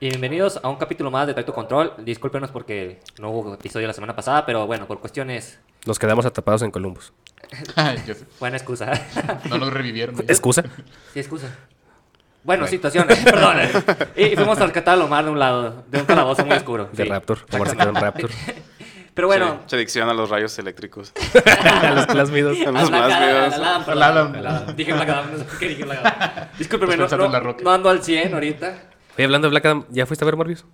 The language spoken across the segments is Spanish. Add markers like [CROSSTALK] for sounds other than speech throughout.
Y bienvenidos a un capítulo más de Tacto Control. Discúlpenos porque no hubo episodio la semana pasada, pero bueno, por cuestiones. Nos quedamos atrapados en Columbus. [LAUGHS] Buena excusa. [LAUGHS] No nos revivieron. güey. ¿Excusa? sí, excusa. Bueno, situaciones, [LAUGHS] perdón. Y, y fuimos a rescatar a Lomar de un lado, de un calabozo muy oscuro. De sí. Raptor. Omar se quedó en Raptor. Pero bueno, Se adicción a los rayos eléctricos. a los plásmidos. A a los al. Al. Al Adam. Dije Black Adam, no sé por qué dije Black Adam. Discúlpeme, Estás no, no, no ando al 100 ahorita. Oye, hablando de Black Adam, ¿ya fuiste a ver Morbius?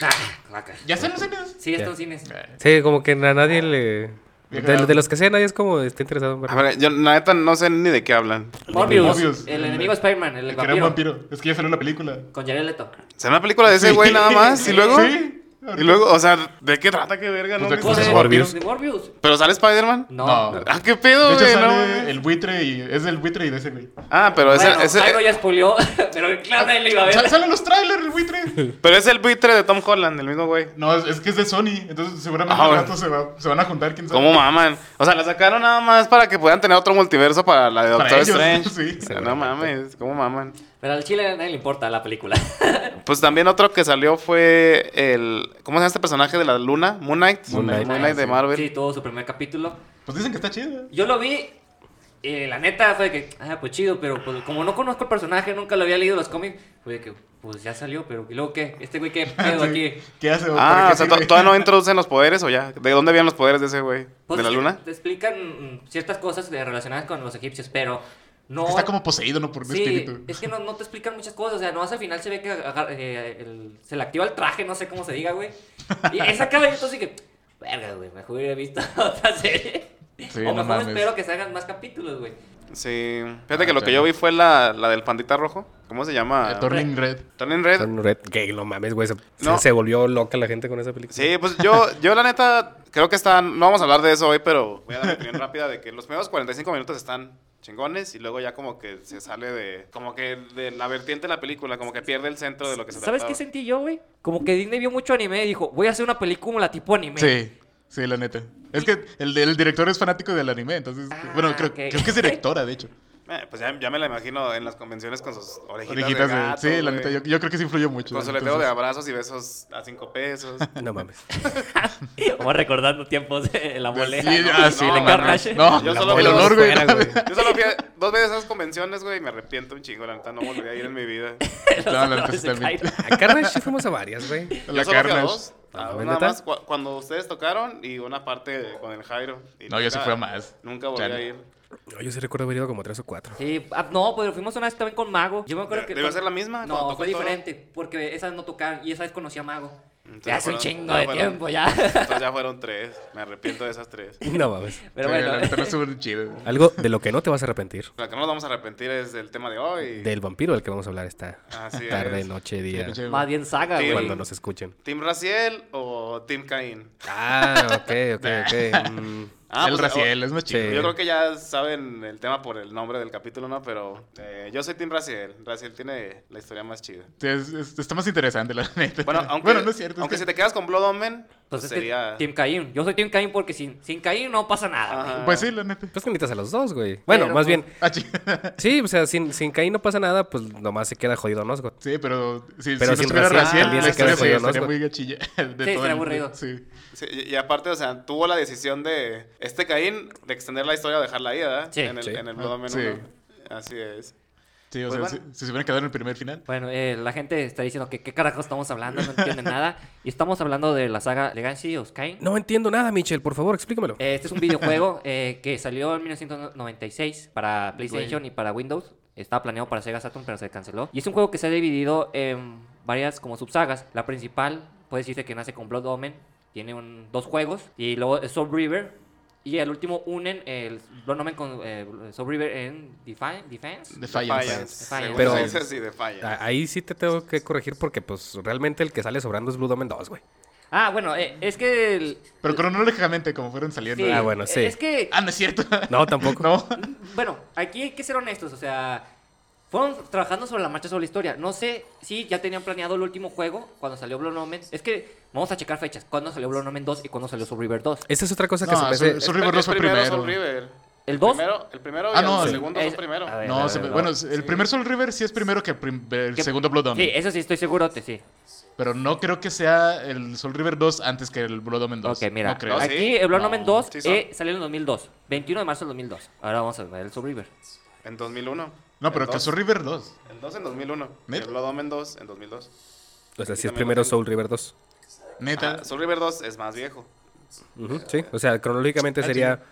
Ah, vaca. ¿Ya están los cines? Sí, Ya. están cines. Sí, como que a nadie le... De, de los que sé, nadie es como está interesado en ver. A ver, yo la neta no sé ni de qué hablan. Morbius, Morbius. el enemigo de Spider-Man, el, El que era un vampiro. vampiro. Es que ya salió una película. Con Jared Leto. ¿Será una película de ese güey nada más? ¿Y luego? Sí. Y luego, o sea, ¿de qué trata? ¿Qué verga? No, Pues de me- cosas de Morbius. De Morbius. ¿Pero sale Spider-Man? No. No. Ah, ¿qué pedo, De hecho, güey? No, sale el buitre y es el buitre y de ese güey. Ah, pero es, Bueno, el, es el- algo ya spoileó, [LAUGHS] pero claro, nadie lo iba a ver. Sa- Salen los trailers, el buitre. pero es el buitre de Tom Holland, el mismo güey. No, es, es que es de Sony. Entonces, seguramente Ah, bueno. se, va- se van a juntar. ¿quién sabe? ¿Cómo maman? O sea, la sacaron nada más para que puedan tener otro multiverso para la de Para Doctor ellos, Strange. [LAUGHS] sí. O sea, no mames, ¿cómo maman? Pero al chile a nadie le importa la película. [LAUGHS] Pues también otro que salió fue el... ¿Cómo se llama este personaje de la luna? Moon Knight. Moon Knight. Moon Knight de Marvel. Sí, tuvo su primer capítulo. Pues dicen que está chido. Yo lo vi, y la neta fue de que, ah, pues chido, pero pues, como no conozco el personaje, nunca lo había leído los cómics, fue de que, pues ya salió, pero ¿y luego qué? ¿Este güey qué [LAUGHS] pedo Sí. aquí? ¿Qué hace? Ah, ¿Para o sea, todavía no introducen los poderes o ya. ¿De dónde vienen los poderes de ese güey? Pues, ¿De la luna? Te explican ciertas cosas relacionadas con los egipcios, pero no... Está como poseído, ¿no? Por un Sí, espíritu. es que no, no te explican muchas cosas, o sea, no al final se ve que eh, el- se le activa el traje, no sé cómo se diga, güey. Y esa caballito así que, verga, güey, mejor hubiera visto [LAUGHS] otra serie. Sí, o no mejor mames. espero que salgan más capítulos, güey. Sí. Fíjate que Ah, lo que yo vi fue la, la del pandita rojo. ¿Cómo se llama? Eh, Turning Red. Turning Red. Son red. Que no mames, güey. Se, No. se volvió loca la gente con esa película. Sí, pues yo, yo la neta creo que están, no vamos a hablar de eso hoy, pero voy a dar mi opinión rápida de que los primeros 45 minutos están chingones y luego ya como que se sale de, como que de la vertiente de la película, como que pierde el centro de lo que se ¿Sabes qué sentí yo, güey? Como que Disney vio mucho anime y dijo, voy a hacer una película tipo anime. Sí. Sí, la neta. Es que el, el director es fanático del anime, entonces... Ah, bueno, creo, ok. creo que es directora, [LAUGHS] de hecho. Eh, pues ya, ya me la imagino en las convenciones con sus orejitas, Orejitas, de gato, Sí, la güey, neta, yo, yo creo que sí influyó mucho. Con su letrero de entonces- abrazos y besos a 5 pesos. [LAUGHS] No mames. [LAUGHS] Como recordando tiempos de la mole. Sí, ah, sí, no, no, no. No, Yo la solo el olor, güey. Yo solo fui a- dos veces a esas convenciones, güey, y me arrepiento un chingo, la neta, no volví a ir en mi vida. [LAUGHS] No, la neta, sí también. A Carnage sí fuimos a varias, güey. La Carnage. dos. Ah, nada más cu- cuando ustedes tocaron y una parte con el Jairo. Y No, yo sí nunca- fui a más. Nunca volví Chale. a ir. No, yo sí recuerdo haber ido como tres o cuatro. Sí, ah, no, pero fuimos una vez también con Mago. Yo me acuerdo que. ¿Debió ser la misma? No, fue diferente, porque esa vez no tocaron y esa vez conocí a Mago. Entonces Ya hace un chingo de fueron- tiempo ya. Entonces ya fueron tres. Me arrepiento de esas tres. [LAUGHS] No mames. Pero bueno. Algo de lo que no te vas a arrepentir. Lo que no nos vamos a arrepentir es del tema de hoy. Del vampiro del que vamos a hablar esta Así tarde, es. noche, día. más bien saga, güey. Cuando nos escuchen. ¿Team Raciel o Team Caín? Ah, ok, ok, ok. [LAUGHS] Mm, el pues, Raciel es más chido. Sí. Yo creo que ya saben el tema por el nombre del capítulo, ¿no? Pero eh, yo soy Team Raciel. Raciel tiene la historia más chida. Sí, es- es- está más interesante, la neta. Bueno, [LAUGHS] aunque, Bueno, no es cierto. aunque que- si te quedas con Blood Omen, Pues pues es que sería... Team Caín. Yo soy Team Caín porque sin, sin Caín no pasa nada. Güey. Pues sí, la neta. Pues que necesitas a los dos, güey. Bueno, Pero, más pues, bien, [LAUGHS] Ah, sí, o sea, sin, sin Caín no pasa nada, pues nomás se queda jodido Nosgood. Sí, pero si, Pero si sin no estuviera Raciel Raciel, también se queda jodido, estaría ¿no? muy gachilla. [LAUGHS] De Sí, todo el- aburrido. Sí. Sí, y aparte, o sea, tuvo la decisión de este Caín de extender la historia o dejarla ahí, ¿verdad? Sí. En el, Sí. en el Omen Sí. 1. Así es. Sí, o Pues sea, bueno. si, si se hubieran quedado en el primer final. Bueno, eh, la gente está diciendo que qué carajo estamos hablando, no entienden nada. [LAUGHS] Y estamos hablando de la saga Legacy of Kain. No entiendo nada, Michel, por favor, explícamelo. Eh, Este es un videojuego [LAUGHS] eh, que salió en 1996 para PlayStation y para Windows. Estaba planeado para Sega Saturn, pero se canceló. Y es un juego que se ha dividido en varias como subsagas. La principal puede decirse que nace con Blood Omen. Tiene un- dos juegos. Y luego es Soul River. Y al último unen el Omen con eh, Soul River en Defi- Defense. Defiance. Defiance. Pero-. Sí, Defiance. Ahí sí te tengo que corregir porque, pues, realmente el que sale sobrando es Blue Omen 2, güey. Ah, bueno, eh, es que... el- Pero cronológicamente, como fueron saliendo. sí, Ah, bueno, sí. Es que... Ah, no es cierto. No, tampoco. [LAUGHS] no. Bueno, aquí hay que ser honestos, o sea, fueron trabajando sobre la marcha sobre la historia. No sé si ya tenían planeado el último juego cuando salió Blood Omen. Es que vamos a checar fechas. ¿Cuándo salió Blood Omen 2 y cuándo salió Soul River 2? Esa es otra cosa que No, se me Soul- hace... Soul River El- 2 fue el primero. primero. Soul River. ¿El 2? Primero, el primero Ah, y no, el segundo es- son primero. ver. No, se- no. bueno, el primer Soul River sí es primero que el, prim- el ¿Qué? segundo Blood Omen. Sí, eso sí, estoy seguro, te sí. Pero no creo que sea el Soul River 2 antes que el Blood Omen 2. Ok, mira. No creo. No, sí. Aquí el Blood No, Omen 2 sí eh, salió en el 2002. 21 de marzo del 2002. Ahora vamos a ver el Soul River. En 2001. No, pero El Soul River 2. El 2 en 2001. ¿Neta? El Blood Omen 2 en 2002. O sea, si es primero. Soul River 2. Neta. Ah, Soul River 2 es más viejo. Ujú, Sí, o sea, cronológicamente Ah, sería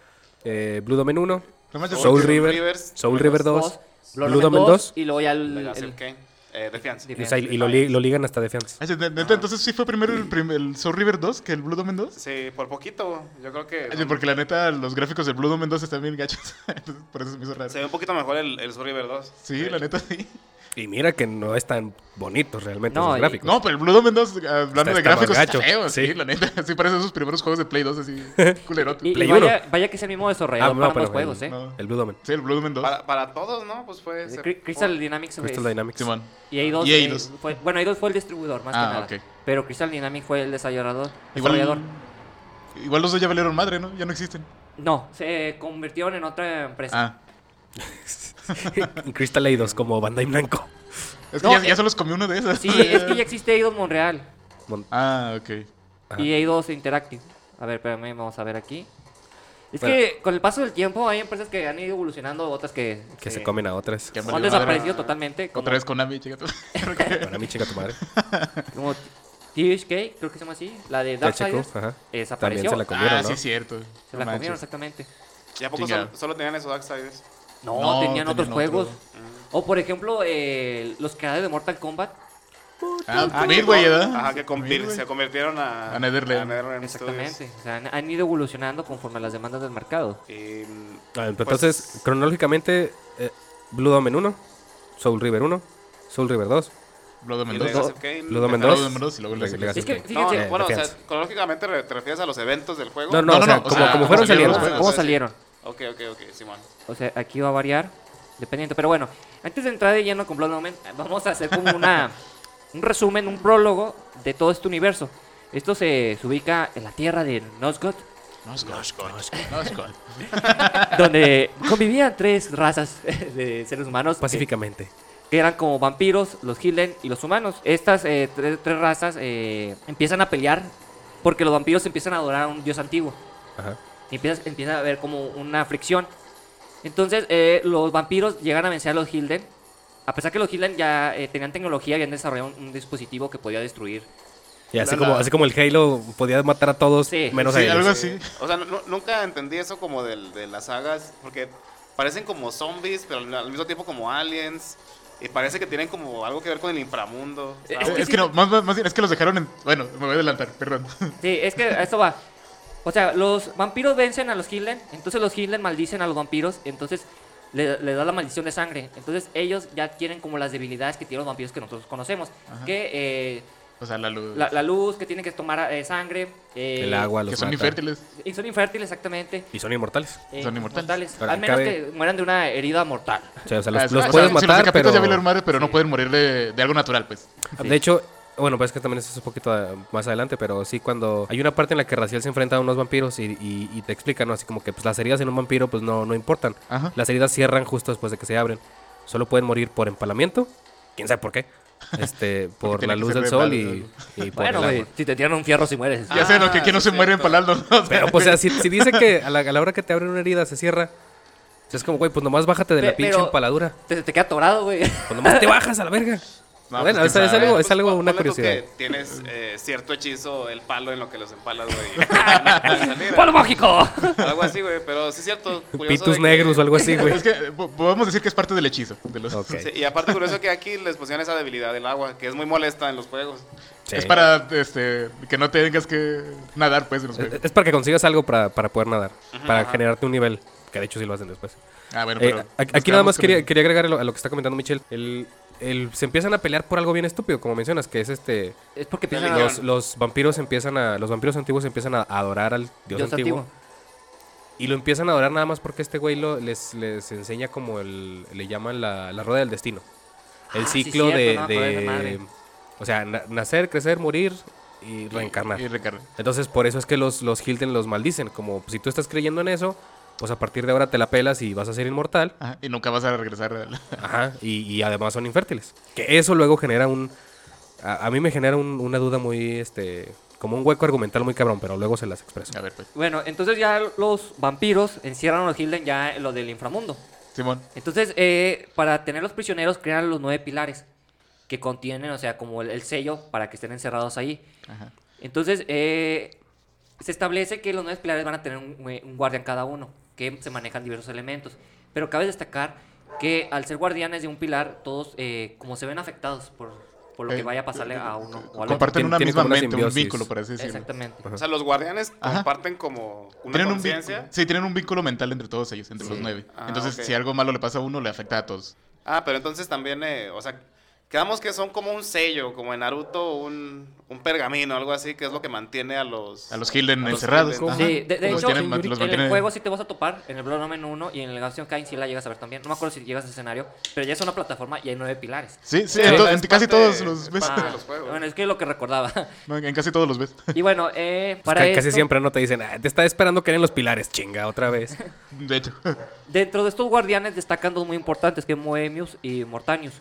eh, Blood Omen 1, No manches, Soul porque- River, Rivers, Soul River 2, Dos, Blood Blood Omen Omen 2 2, y luego ya el... El- Kain. Eh, Defiance. y, o sea, y lo, li- lo ligan hasta Defiance. Ah, Neta, entonces sí fue primero el, prim- el Soul River 2 que el Blood Omen 2. Sí, por poquito. Yo creo que. Oye, porque la neta, los gráficos del Blood Omen 2 están bien gachos. [LAUGHS] Por eso se me hizo raro. Se ve un poquito mejor el, el Soul River 2. Sí, De la hecho. neta sí. Y mira que no es tan bonitos realmente No, los y- gráficos. No, pero el Blood Omen 2, hablando Está- de está gráficos, está feo, sí. sí. la neta. [LAUGHS] Sí, parece esos primeros juegos de Play 2 así, [LAUGHS] culerote. Y, vaya, vaya que es el mismo desarrollador Ah, no, para pero ambos juegos, el- ¿eh? No. El Blood Omen. Sí, el Blood Omen 2. Para, para todos, ¿no? Pues fue. se- Cri- Crystal Dynamics Crystal es- Dynamics. Simón. Y Eidos, Y eh, Eidos. fue, bueno, Eidos fue el distribuidor, más Ah, que nada. Pero Crystal Dynamics fue el desarrollador. Igual, desarrollador. igual los dos ya valieron madre, ¿no? Ya no existen. No, se convirtieron en otra empresa. Ah. [LAUGHS] Crystal Eidos como Bandai Namco. Es que No, ya, ya eh, se los comió uno de esos. Sí, es que ya existe Eidos Montreal Mon- Ah, ok. Ajá. y Eidos Interactive. A ver, espérame, vamos a ver aquí. Es Bueno. que con el paso del tiempo hay empresas que han ido evolucionando, otras que, Que se comen a otras. Que han desaparecido madre. totalmente. Como, Otra vez Konami, chica. tú. Para mí, chica tu madre. [LAUGHS] como THK, creo que se llama así. La de Darksiders. Desapareció. También se la comieron, ah, ¿no? sí, es cierto. Se la No comieron manches. exactamente. ¿Y a poco solo tenían esos Darksiders? No, No, tenían otros tenían juegos. otro. O por ejemplo, eh, los creadores de Mortal Kombat. Ah, Ah, Midway, que, ¿verdad? Ajá, que convir- Midway. se convirtieron a, A Netherland. Exactamente. O sea, han, han ido evolucionando conforme a las demandas del mercado. Y, mm, Ah, pues, Entonces, cronológicamente, eh, Blood Omen 1, Soul River 1, Soul River 2. Blood Omen 2. Legacy of Kain. Blood Omen Blood 2. Omen 2 y luego Legacy of Legacy Es que, Kain. No, fíjense, Eh, bueno, o sea, cronológicamente re- te refieres a los eventos del juego. No, no, No, o no, sea, no, o como, sea, como ¿cómo fueron salieron saliendo. los ¿Cómo sí. salieron? Ok, ok, ok, Simón. O sea, aquí va a variar, dependiendo. Pero bueno, antes de entrar de lleno con Blood Omen, vamos a hacer como una, [LAUGHS] un resumen, un prólogo de todo este universo. Esto se, se ubica en la tierra de Nosgoth, No es God. No es God. donde convivían tres razas de seres humanos. que- Pacíficamente. que eran como vampiros, los Hilden y los humanos. Estas eh, tre- tres razas eh, empiezan a pelear porque los vampiros empiezan a adorar a un dios antiguo. Ajá. Y empieza, empieza a haber como una fricción. Entonces eh, los vampiros llegan a vencer a los Hilden. A pesar que los Hilden ya eh, tenían tecnología, habían desarrollado un, un dispositivo que podía destruir. Y así La- como, la- así como el Halo podía matar a todos, Sí. menos a Sí, ellos. algo así. O sea, nu- nunca entendí eso como del- de las sagas, porque parecen como zombies, pero al mismo tiempo como aliens. Y parece que tienen como algo que ver con el inframundo. Es Es, que que, sí- no, más, más- más bien es que los dejaron en. Bueno, me voy a adelantar, perdón. Sí, es que a esto va. O sea, los vampiros vencen a los Hilden, entonces los Hilden maldicen a los vampiros, entonces le, le da la maldición de sangre. Entonces ellos ya tienen como las debilidades que tienen los vampiros que nosotros conocemos. Que eh, O sea, la luz. la, la luz, que tienen que tomar eh, sangre. eh, El agua los que son mata. infértiles. Y son infértiles, exactamente. Y son inmortales. eh, Son inmortales. Al menos cabe- que mueran de una herida mortal. O sea, o sea, los, los o sea, puedes si los matar, pero... ya valieron madre, pero no pueden morir de, de algo natural, pues. Sí. De hecho, bueno, pues es que también eso es un poquito eh, más adelante, pero sí cuando hay una parte en la que Raciel se enfrenta a unos vampiros y, y- y te explican, ¿no? Así como que pues, las heridas en un vampiro pues no, no importan. Ajá. Las heridas cierran justo después de que se abren. Solo pueden morir por empalamiento, quién sabe por qué. Este, [LAUGHS] por la luz del de sol y, y por Bueno, el agua. si te tiran un fierro si mueres. Ya sé, ¿no? Que, que no se muere cierto. empalando. ¿no? Pero pues o sea, si, si dice que a la, a la hora que te abren una herida se cierra, es como, güey, pues nomás bájate de la pinche empaladura. Te, te queda atorado, güey. Pues nomás te bajas a la verga. No, bueno, pues, es, es algo, es Pues, algo, una curiosidad. que tienes eh, cierto hechizo, el palo en lo que los empalas, güey. [LAUGHS] ¡Palo mágico! Algo así, güey. Pero sí es cierto. Pitus que- negros o algo así, güey. Es que eh, po- podemos decir que es parte del hechizo. De los... Sí, y aparte curioso que aquí les pusieron esa debilidad del agua, que es muy molesta en los juegos. Sí. Es para este, que no tengas que nadar, pues, en los Es, juegos. es para que consigas algo para, para poder nadar, para ajá. generarte un nivel, que de hecho sí lo hacen después. Ah, bueno, Eh, pero. a- nos aquí nada más quería, quería agregar a lo, a lo que está comentando Michelle. El, el- se empiezan a pelear por algo bien estúpido, como mencionas, que es este... Es porque piensan a Los, los vampiros empiezan a... Los vampiros antiguos empiezan a adorar al dios, Dios antiguo. antiguo. Y lo empiezan a adorar nada más porque este güey lo- les, les enseña como el... Le llaman la, la rueda del destino. El Ah, sí, ciclo cierto, de... no de o sea, na- nacer, crecer, morir y reencarnar. Y reencarnar. Entonces, por eso es que los, los Hilden los maldicen. Como si tú estás creyendo en eso, pues a partir de ahora te la pelas y vas a ser inmortal. Ajá, y nunca vas a regresar. a la- [LAUGHS] Ajá. Y, y además son infértiles. Que eso luego genera un. A, a mí me genera un- una duda muy. este Como un hueco argumental muy cabrón, pero luego se las expreso. A ver, pues. Bueno, entonces ya los vampiros encierran a los Hilden ya en lo del inframundo. Simón. Entonces, eh, para tener los prisioneros, crean los nueve pilares que contienen, o sea, como el, el sello para que estén encerrados ahí. Ajá. Entonces, eh, se establece que los nueve pilares van a tener un, un guardián cada uno, que se manejan diversos elementos. Pero cabe destacar que al ser guardianes de un pilar, todos eh, como se ven afectados por, por lo que Eh, vaya a pasarle a uno o al otro. Comparten Tiene- una misma una mente, un simbiosis. vínculo, por así decirlo. Exactamente. O sea, los guardianes Ajá. comparten como una Tienen un conciencia. vínculo, sí, tienen un vínculo mental entre todos ellos, entre los nueve. Ah, Entonces, ok. si algo malo le pasa a uno, le afecta a todos. Ah, pero entonces también, eh, o sea, quedamos que son como un sello, como en Naruto, un, un pergamino, algo así, que es lo que mantiene a los... A los Hilden a los encerrados. Hilden. Sí, de, hecho, tienen- en los el juego sí te vas a topar, en el Blood Omen 1 y en el Gaussian Kain sí la llegas a ver también. No me acuerdo si llegas a ese escenario, pero ya es una plataforma y hay nueve pilares. Sí, sí, en, to- es en casi todos los ves. Ah, los [LAUGHS] juegos. bueno, es que es lo que recordaba. No, en casi todos los ves. y bueno, eh, Pues para ca- casi esto, siempre no te dicen, "Ah, te está esperando que en los pilares, chinga, otra vez. [LAUGHS] De hecho. dentro de estos guardianes destacan dos muy importantes, que es Moemius y Mortanius.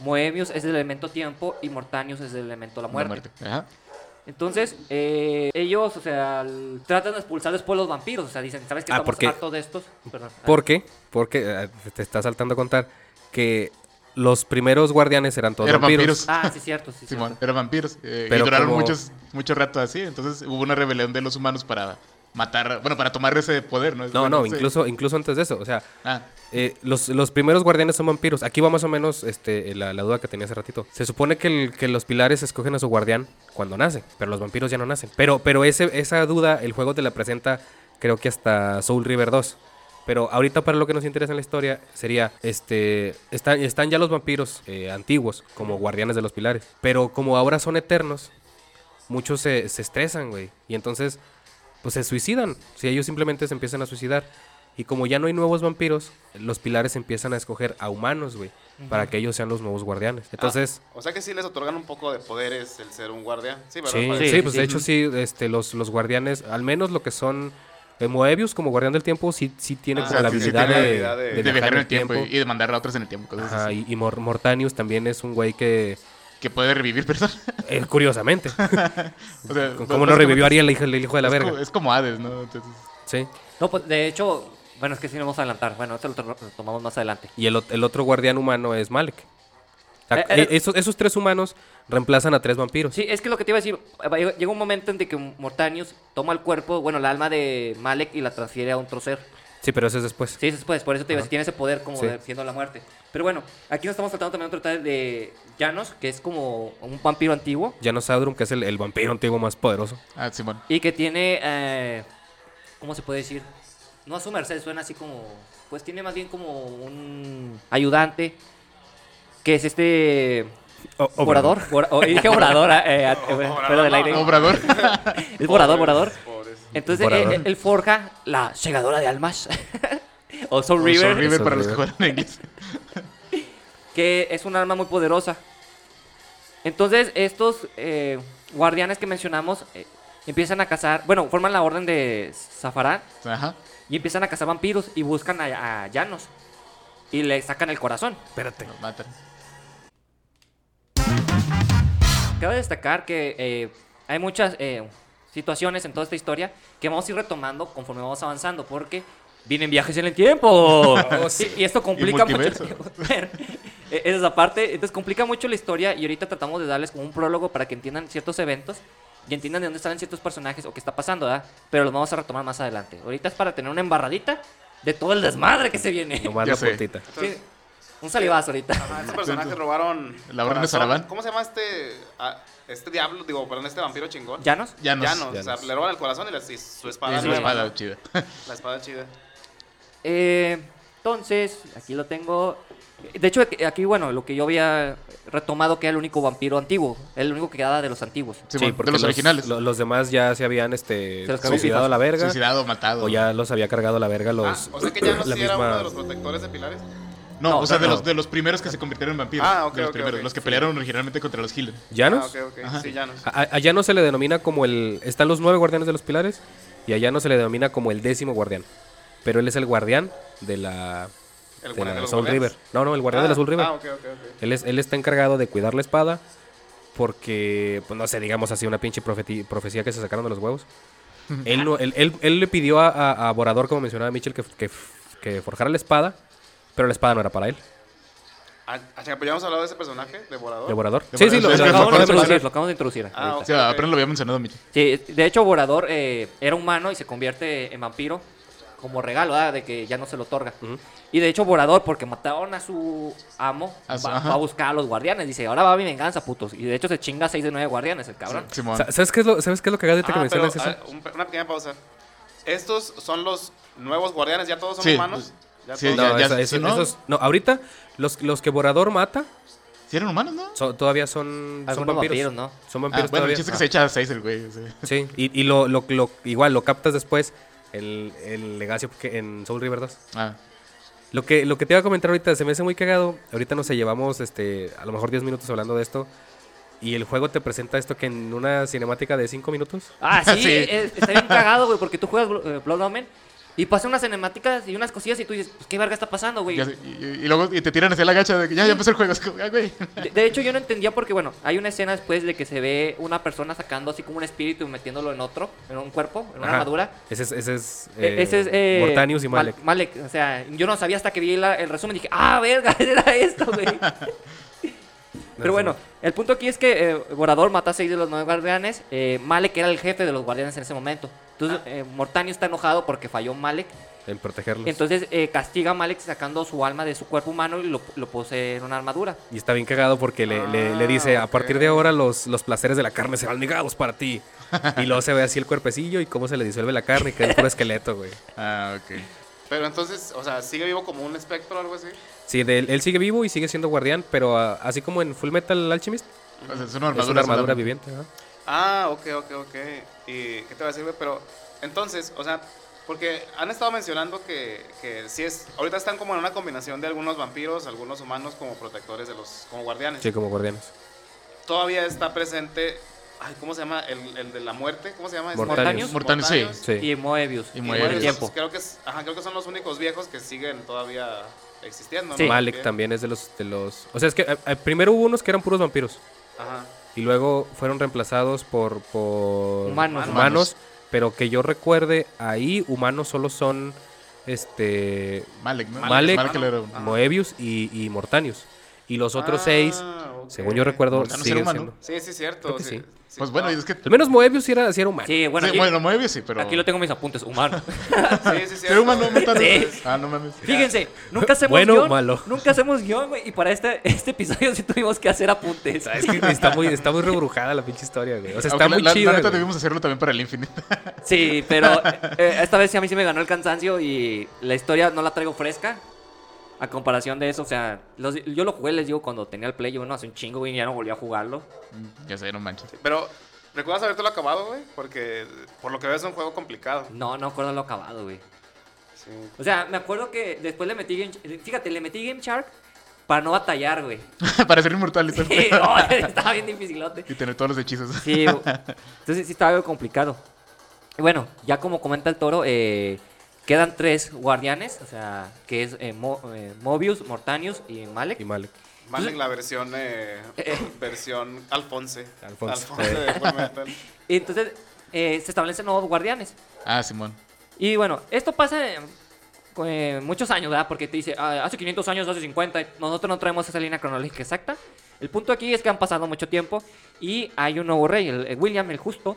Moemius es el elemento tiempo y Mortanius es el elemento la muerte. Ajá. Entonces, eh, ellos, o sea, tratan de expulsar después los vampiros. O sea, dicen, ¿sabes qué? Ah, Estamos hartos de estos. Perdón. Ah, ¿Por qué? Porque eh, te está saltando a contar que los primeros guardianes eran todos Eran vampiros. vampiros. Ah, sí, cierto, sí, Simón, cierto. eran vampiros. eh, Pero y duraron como- muchos, mucho rato así. Entonces hubo una rebelión de los humanos para matar, bueno, para tomar ese poder, ¿no? No, Bueno, no, incluso, incluso antes de eso. O sea, Ah, Eh, los, los primeros guardianes son vampiros. Aquí va más o menos este, la, la duda que tenía hace ratito. Se supone que, el- que los pilares escogen a su guardián cuando nace, pero los vampiros ya no nacen. Pero, pero ese, esa duda el juego te la presenta creo que hasta Soul River 2. Pero ahorita para lo que nos interesa en la historia sería, este, están, están ya los vampiros eh, antiguos como guardianes de los pilares. Pero como ahora son eternos, muchos se, se estresan, güey. Y entonces, pues se suicidan. Si ellos simplemente se empiezan a suicidar. Y como ya no hay nuevos vampiros, los pilares empiezan a escoger a humanos, güey. Para que ellos sean los nuevos guardianes. Entonces, Ah, o sea que sí les otorgan un poco de poderes el ser un guardián. Sí, ¿verdad? sí, sí, Sí, pues sí. de hecho sí, este, los, los guardianes, al menos lo que son eh, Moebius como guardián del tiempo, sí, sí tiene Ah, como la sí, sí habilidad tiene de, habilidad de- de de viajar en el tiempo, y, y de mandar a otros en el tiempo. Cosas Ajá, así. y, y Mor- Mortanius también es un güey que, Que puede revivir [LAUGHS] personas. eh, curiosamente, [LAUGHS] O sea, como no revivió Ariel, el hijo, el hijo de la es verga. Como, es como Hades, ¿no? Entonces, Sí. No, pues de hecho, bueno, es que sí nos vamos a adelantar. Bueno, esto lo to- lo tomamos más adelante. Y el, el otro guardián humano es Malek. O sea, Eh, eh, eh, esos, esos tres humanos reemplazan a tres vampiros. Sí, es que lo que te iba a decir, llega un momento en que Mortanius toma el cuerpo, bueno, el alma de Malek y la transfiere a otro ser. Sí, pero eso es después. Sí, después, por eso te a decir, tiene ese poder como Sí. de- siendo la muerte. Pero bueno, aquí nos estamos tratando también de tratar de Janos, que es como un vampiro antiguo Janos Saudrum, que es el, el vampiro antiguo más poderoso. ah, Simón. y que tiene, eh, ¿cómo se puede decir? No a su merced, suena así como, pues tiene más bien como un ayudante, que es este O- orador. Ora- o- dije orador, eh, eh, [LAUGHS] fuera del aire. Obrador. [LAUGHS] Es orador, orador. Entonces él, él forja la segadora de almas. [LAUGHS] o Soul O River. Soul River Soul para los que juegan en inglés. [LAUGHS] que es un arma muy poderosa. Entonces, estos eh, guardianes que mencionamos eh, empiezan a cazar, bueno, forman la orden de Zafarán Ajá. y empiezan a cazar vampiros y buscan a, a Llanos y le sacan el corazón. Espérate. Los matan. Cabe destacar que eh, hay muchas eh, situaciones en toda esta historia que vamos a ir retomando conforme vamos avanzando, porque vienen viajes en el tiempo. [LAUGHS] y, y esto complica mucho. eh, [LAUGHS] esa es la parte. Entonces complica mucho la historia y ahorita tratamos de darles como un prólogo para que entiendan ciertos eventos y entiendan de dónde salen ciertos personajes o qué está pasando, ¿verdad? Pero los vamos a retomar más adelante. Ahorita es para tener una embarradita de todo el desmadre que se viene. Nomás Ya la sé. puntita. Sí, un salivazo ahorita. Ajá, estos personajes robaron. La Orden de corazón. Saraván. ¿Cómo se llama este. ah, este diablo? Digo, perdón, este vampiro chingón. ¿Llanos? Ya nos. Llanos. O sea, Llanos. le roban el corazón y, la- y su espada. Y su nueva, espada chida. La espada chida. [LAUGHS] Eh, Entonces, aquí lo tengo. De hecho, aquí, bueno, lo que yo había retomado que era el único vampiro antiguo. El único que quedaba de los antiguos. Sí, Sí, porque de los, originales. lo- los demás ya se habían este, Se los suicidado a la verga. Suicidado, matado. O ya los había cargado a la verga los. Ah, o sea que ya no [COUGHS] la sí era misma- uno de los protectores de pilares. No, No, o sea, no, de, no. Los, de los primeros que se convirtieron en vampiros. Ah, ok, de los primeros, los que Sí. pelearon originalmente contra los Healers. ¿Llanos? Ah, ok, ok. Sí, ya no. A- a- allá no se le denomina como el. Están los nueve guardianes de los pilares. Y allá no se le denomina como el décimo guardián. Pero él es el guardián de la. El de guardián la de Soul. River. No, no, el guardián ah, de la Soul River. Ah, ok, ok. Él, es, él está encargado de cuidar la espada. Porque, pues no sé, digamos así, una pinche profeti- profecía que se sacaron de los huevos. [LAUGHS] él, no- él, él- él le pidió a, a- a Borador, como mencionaba Mitchell, que, que, que forjara la espada. Pero la espada no era para él. Ah, ah, pero ya hemos hablado de ese personaje, de Borador. ¿De Borador? De Sí, sí, lo, sí, lo que acabamos de introducir, lo acabamos de introducir. Ah, ahorita. O sea, apenas lo había mencionado, Mitchell. Sí, de hecho, Borador eh, era humano y se convierte en vampiro como regalo, ¿verdad? De que ya no se lo otorga. Ujú. Y de hecho, Borador, porque mataron a su amo, A su- va, va a buscar a los guardianes. Dice, ahora va mi venganza, putos. Y de hecho, se chinga 6 de 9 guardianes, el cabrón. Sa- ¿Sabes qué es lo, ¿sabes qué es lo que Ah, pero, mencionas eso? ah, un- una pequeña pausa. Estos son los nuevos guardianes, ya todos son Sí, humanos. Ya sí, ya- No, ya- sí, eso- ¿no? esos- no, ahorita los, los que Borador mata ¿Sí eran humanos, no? so- todavía son, son vampiros. vampiros, ¿no? Son Ah, vampiros bueno, el todavía. chiste es que se echa a seis el güey. sí. Sí, y, y lo, lo, lo- igual lo captas después el, el Legacio que- en Soul River 2. Ah, Lo que, lo que te iba a comentar ahorita se me hace muy cagado. Ahorita nos llevamos este, a lo mejor 10 minutos hablando de esto. Y el juego te presenta esto que en una cinemática de 5 minutos. Ah, [LAUGHS] sí, Sí. es- está bien cagado, güey, porque tú juegas eh, Blood Omen y pasa unas cinemáticas y unas cosillas y tú dices, pues, ¿qué verga está pasando, güey? y, y- y luego y te tiran hacia la gacha de que ya, ya empezó el juego. Ah, güey. De, de hecho, yo no entendía porque, bueno, hay una escena después de que se ve una persona sacando así como un espíritu y metiéndolo en otro, en un cuerpo, en una Ajá. armadura. Ese es, ese es, Eh, eh, Ese es. eh, Mortanius y Mal- Malek. Malek, o sea, yo no sabía hasta que vi la- el resumen y dije, ah, verga, [LAUGHS] era esto, güey. [LAUGHS] Pero bueno, el punto aquí es que eh, Borador mata a seis de los nueve guardianes. Eh, Malek era el jefe de los guardianes en ese momento. Entonces, eh, Mortanius está enojado porque falló Malek. En protegerlos. Entonces, eh, castiga a Malek sacando su alma de su cuerpo humano y lo, lo posee en una armadura. y está bien cagado porque le, le- le Ah, dice, a ok. partir de ahora los, los placeres de la carne serán negados para ti. [LAUGHS] y luego se ve así el cuerpecillo y cómo se le disuelve la carne y queda el puro [LAUGHS] esqueleto, güey. Ah, ok. Pero entonces, o sea, ¿sigue vivo como un espectro o algo así? Sí, de él, él sigue vivo y sigue siendo guardián, pero ah, así como en Full Metal Alchemist, es una armadura, es una armadura solamente. viviente. Ah, ok, ok, ok. ¿Y qué te va a decir? Pero, entonces, o sea, porque han estado mencionando que, que sí es. Ahorita están como en una combinación de algunos vampiros, algunos humanos como protectores de los. como guardianes. Sí, como guardianes. Todavía está presente. Ay, ¿cómo se llama? El, el de la muerte. ¿Cómo se llama? Mortanius. Mortanius, sí. Sí. Y Moebius. Y Y Moebius. el tiempo. Creo que, es, ajá, creo que son los únicos viejos que siguen todavía existiendo. Sí. ¿no? Malek también es de los, de los... O sea, es que eh, eh, primero hubo unos que eran puros vampiros. Ajá. Y luego fueron reemplazados por, por Humanos. humanos, Pero que yo recuerde, ahí humanos solo son este Malek, ¿no? Malek, Malek. Moebius y, y Mortanius. Y los otros Ah, seis, según yo recuerdo, siguen era humano. siendo. Sí, sí, cierto. Sí, sí. sí. Pues bueno, No, y es que. Al menos Moebius sí era, sí era humano. Sí, bueno, sí, aquí, bueno, Moebius sí, pero. aquí lo tengo en mis apuntes, humano. [LAUGHS] Sí, sí, Ser cierto. humano. Sí. Ah, no mames. Fíjense, nunca hacemos Bueno guion. malo. Nunca hacemos guion, güey. Y para este, este episodio sí tuvimos que hacer apuntes. Es que está muy, está muy rebrujada la pinche historia, güey. O sea, está Aunque muy la, la- chida. La neta debimos hacerlo también para el Infinite. Sí, pero [LAUGHS] eh, esta vez sí a mí sí me ganó el cansancio y la historia no la traigo fresca. A comparación de eso, o sea, los- yo lo jugué, les digo, cuando tenía el Play, yo no hace un chingo, güey, y ya no volví a jugarlo. ya sé, no manches. Pero, ¿recuerdas habértelo acabado, güey? Porque por lo que veo es un juego complicado. No, no acuerdo lo acabado, güey. Sí. O sea, me acuerdo que después le metí Game... Fíjate, le metí Game Shark para no batallar, güey. [LAUGHS] para ser inmortal. Sí, [LAUGHS] no, [LAUGHS] estaba bien dificilote. y tener todos los hechizos. Sí, entonces sí estaba algo complicado. Y bueno, ya como comenta el toro, eh, quedan tres guardianes, o sea, que es eh, Mo- eh, Mobius, Mortanius y Malek. Y Malek. Malek la versión, eh, Eh. versión Alfonse. Alfonso. Alfonse de. [LAUGHS] Y entonces eh, se establecen nuevos guardianes. Ah, Simón. Y bueno, esto pasa en eh, muchos años, ¿verdad? Porque te dice, ah, hace 500 años, hace 50, y nosotros no traemos esa línea cronológica exacta. El punto aquí es que han pasado mucho tiempo y hay un nuevo rey, el, el William el Justo,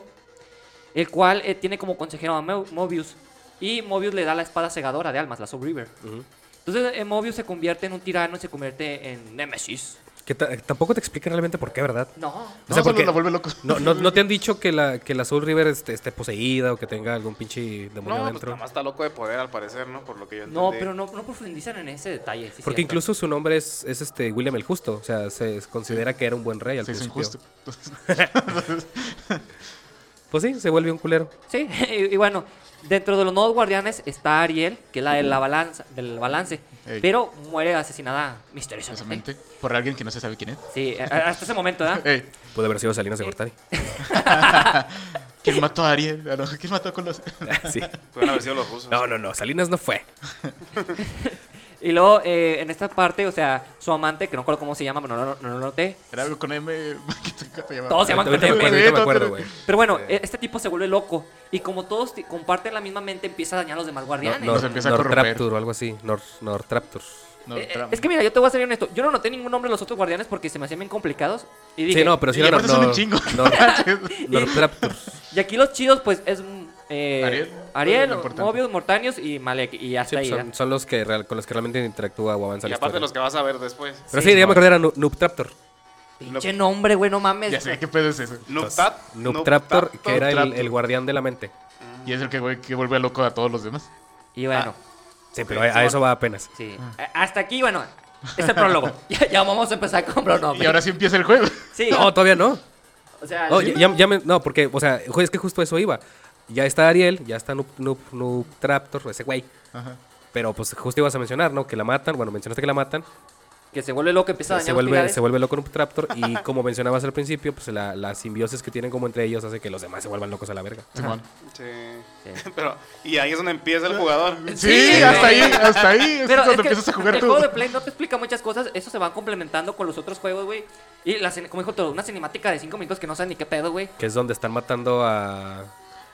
el cual eh, tiene como consejero a Mo- Mobius. Y Mobius le da la espada segadora de almas, la Soul River. Ujú. Entonces eh, Mobius se convierte en un tirano y se convierte en Nemesis. Que ta- tampoco te explican realmente por qué, ¿verdad? No. O No, sea, porque la vuelve loco. no, no, no te han dicho que la, que la Soul River esté, esté poseída o que tenga algún pinche demonio No, pues dentro. nada más está loco de poder al parecer, ¿no? Por lo que yo entendí. No, pero no, no profundizan en ese detalle. sí, Porque cierto. incluso su nombre es, es este William el Justo. O sea, se considera que era un buen rey al hizo principio. injusto. Entonces, [LAUGHS] Pues sí, se vuelve un culero. Sí, [LAUGHS] y, y bueno, dentro de los nuevos guardianes está Ariel, que es la de la balanza, del balance. Ey. Pero muere asesinada misteriosamente. Por alguien que no se sabe quién es. Sí, a- a- hasta ese momento, ¿verdad? Ey, Puede haber sido Salinas de Gortari. [LAUGHS] ¿Quién mató a Ariel? Ah, no, ¿Quién mató con los.? sí. Pudieron haber sido los rusos. No, no, no. Salinas no fue. [LAUGHS] Y luego, eh, en esta parte, o sea, su amante, que no recuerdo cómo se llama, pero no, lo- no lo noté. Era algo con M. [LAUGHS] Todos se llaman con M. me acuerdo, güey. Pero bueno, e- este tipo se vuelve loco. Y como todos comparten la misma mente, empieza a dañar a los demás guardianes. No, Nos empieza a o algo así. No, Eh, eh, es que mira, yo te voy a ser honesto. Yo no noté ningún nombre de los otros guardianes porque se me hacían bien complicados. Y dije, Sí, no, pero sí. Nor- [LAUGHS] Nortraptor. Y aquí los chidos, pues, es mm, eh, Ariel. Mobius, Mortanius y Malek. Y hasta Sí, pues ahí. son, ¿eh? son los que real- con los que realmente interactúa o avanza Y la aparte historia. los que vas a ver después. Pero Sí, sí, ya me no. acordé, era Nu- Noobtraptor. Pinche nombre, güey, no mames. Ya sé, ¿qué pedo es eso? Noobtat. Noobtraptor, que era el, guardián de la mente. Y es el que, güey, que vuelve loco a todos los demás. Y bueno, Sí, Ok, pero a, eso va apenas. sí. Hasta aquí, bueno, es el prólogo. [LAUGHS] ya, ya vamos a empezar con pronombre. Y ahora sí empieza el juego. Sí, No, todavía no. o sea, No, sí. ya, ya me- no, porque, o sea, es que justo eso iba. Ya está Ariel, ya está Noob, Noob, Noobtraptor, ese güey. Ajá. Pero pues justo ibas a mencionar, ¿no? Que la matan. Bueno, mencionaste que la matan. que se vuelve loco, empieza a dañar Se los vuelve, pilares. se vuelve loco Noobtraptor. Y [LAUGHS] como mencionabas al principio, pues la, la simbiosis que tienen como entre ellos hace que los demás se vuelvan locos a la verga. Simón. Sí. Sí. [LAUGHS] Pero, y ahí es donde empieza el jugador. Sí, Sí, hasta ahí, hasta ahí. Es Pero cuando es que empiezas a jugar el tú. juego de Play no te explica muchas cosas, eso se va complementando con los otros juegos, güey. Y la, cine- como dijo todo, una cinemática de 5 minutos que no saben ni qué pedo, güey. Que es donde están matando a...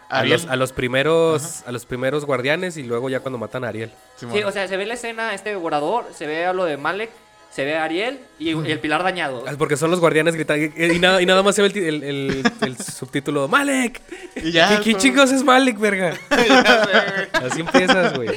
A los, a los primeros a los primeros guardianes y luego ya cuando matan a Ariel. Sí, o sea, se ve la escena, este devorador, se ve a lo de Malek, se ve a Ariel y, y el pilar dañado. Ah, Porque son los guardianes gritando y, y nada, y nada más se ve el, el- el- el subtítulo Malek. Y ya. ¿Qué, qué todo- chingos es Malek, verga? [LAUGHS] Así empiezas, güey.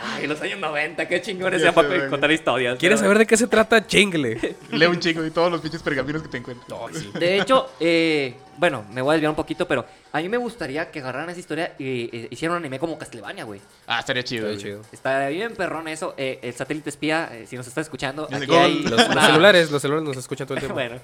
Ay, los años 90, qué chingones Ya para contar historias. ¿Quieres saber de qué se trata? Chingle. Lee [LAUGHS] un chingo y todos los pinches pergaminos que te encuentras. De hecho, eh, bueno, me voy a desviar un poquito, pero a mí me gustaría que agarraran esa historia y eh, hicieran un anime como Castlevania, güey. Ah, estaría chido. Güey. chido. Está bien perrón eso. Eh, el satélite espía, eh, si nos está escuchando, aquí Gol. hay Los, los celulares, los celulares nos escuchan todo el [LAUGHS] tiempo. bueno,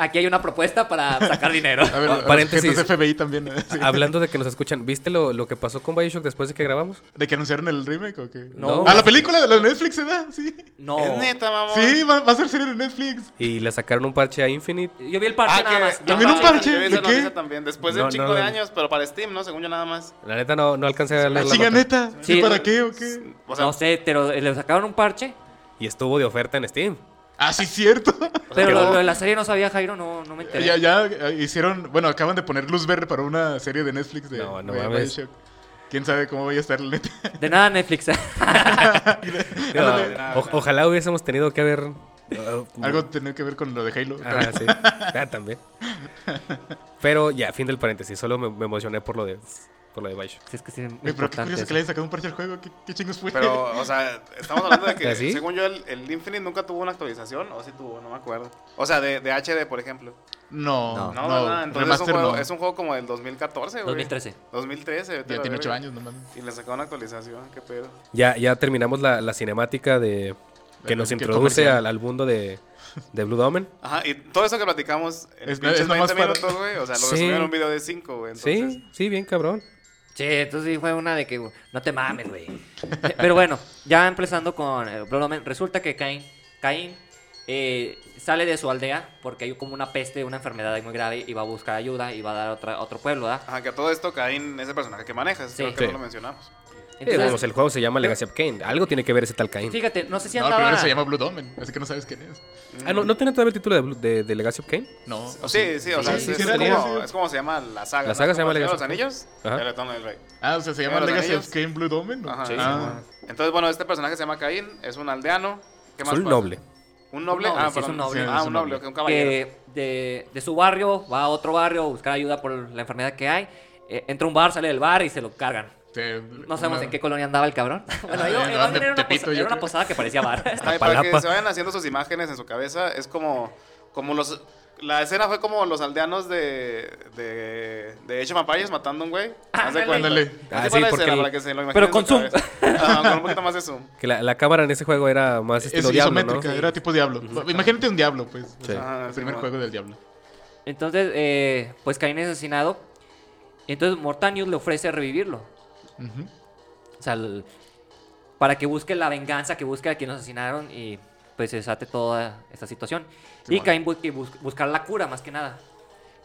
aquí hay una propuesta para sacar dinero. [LAUGHS] A ver, paréntesis. FBI también. ¿eh? Sí. [LAUGHS] Hablando de que nos escuchan, ¿viste lo, lo que pasó con Bioshock después de que grabamos? ¿De que anunciaron el remake o qué? No. Ah, la película de la Netflix se da, sí. No. Es neta, mamón. Sí, va, va a ser serie de Netflix. Y le sacaron un parche a Infinite. Yo vi el parche Ah, nada más. ¿También un parche? Yo vi esa ¿De qué? también. Después de No, un chingo no, de años, pero para Steam, ¿no? Según yo nada más. La neta no, no alcancé a leer la Chinga neta. ¿Sí, ¿Para qué o qué? O sea, no sé, pero le sacaron un parche. Y estuvo de oferta en Steam. Ah, sí, cierto. Pero lo, lo de la serie no sabía, Jairo, no, no me enteré. Ya, ya eh, hicieron, bueno, acaban de poner luz verde para una serie de Netflix de, No, no de mames. Bioshock. Quién sabe cómo vaya a estar la neta. De nada Netflix. [LAUGHS] No, o- ojalá hubiésemos tenido que haber... uh, Algo tener que ver con lo de Halo. Ah, sí. Ah, también. Pero ya, fin del paréntesis. Solo me, me emocioné por lo de por lo de Bioshock. Sí, es que sí, Oye, pero qué curioso que le hayan sacado un parche al juego. ¿Qué, qué chingos fue? Pero, o sea, estamos hablando de que, [LAUGHS] ¿Ah, sí? según yo, el, el Infinite nunca tuvo una actualización, o sí tuvo, no me acuerdo. O sea, de, de HD, por ejemplo. No, No. no, No. Entonces es un, juego, no. es un juego como del 2014, güey. 2013. 2013, vete a Ya tiene verga. 8 años, no mames. Y le sacaron una actualización, qué pedo. Ya, ya terminamos la, la cinemática de que nos introduce al, al mundo de, de Blue Domen. [LAUGHS] Ajá, y todo eso que platicamos en Es- pinches es nomás 20 para- minutos, güey. O sea, lo Sí. resumieron en un video de 5, güey. Entonces, Sí, sí, bien cabrón. Sí, entonces sí fue una de que no te mames, güey. Pero bueno, ya empezando con el resulta que Caín, Caín eh, sale de su aldea porque hay como una peste, una enfermedad muy grave y va a buscar ayuda y va a dar a otra, a otro pueblo, ¿verdad? Ajá, que a todo esto Caín es el personaje que manejas. Sí. Creo que Sí. no lo mencionamos. Eh, vamos, Entonces, el juego se llama Legacy of Kain. Algo tiene que ver ese tal Cain. fíjate, no sé si No, andaba... primero se llama Blue Domen, así que no sabes quién es. Ah, ¿no, ¿no tiene todavía el título de, Blue- de, de Legacy of Kain? No. O sí, sí, o sea, Sí, es, sí, es sí, como, sí. es como se llama la saga. La saga ¿no? se llama Legacy los. Anillos, Ajá. el retorno del rey. Ah, o sea, se llama ¿Los Legacy anillos? of Kain Blue Domen. ¿no? Ajá. Sí, Ah. Entonces, bueno, este personaje se llama Caín, es un aldeano. ¿Qué más Soy un pasa? noble. Un noble. Un noble, ah, sí, es perdón. un noble. Sí, Ah, un noble, noble. ok, un caballero. que de, de su barrio va a otro barrio a buscar ayuda por la enfermedad que hay. Eh, entra a un bar, sale del bar y se lo cargan. Sí, No sabemos una- en qué colonia andaba el cabrón. [LAUGHS] bueno, Ah, yo- era una, Tepito, posa- yo era una posada que parecía bar. Ay, [LAUGHS] para que se vayan haciendo sus imágenes en su cabeza, es como, como los... La escena fue como los aldeanos de, de, de Age of Empires matando a un güey. Haz de cuenta. Ah, sí, la porque escena, el- para que se lo imaginen Pero con zoom. con un poquito más de zoom. [LAUGHS] Que la, la cámara en ese juego era más Es estilo diablo, ¿no? isométrica, era tipo diablo. Imagínate un diablo, pues. Sí. Ajá, el sí, primer juego del diablo. Entonces, eh, pues Caín es asesinado. Entonces Mortanius le ofrece revivirlo. Ujú. O sea, el- para que busque la venganza, que busque a quienes asesinaron y pues se desate toda esta situación. y. Caín busque bus- buscar la cura más que nada.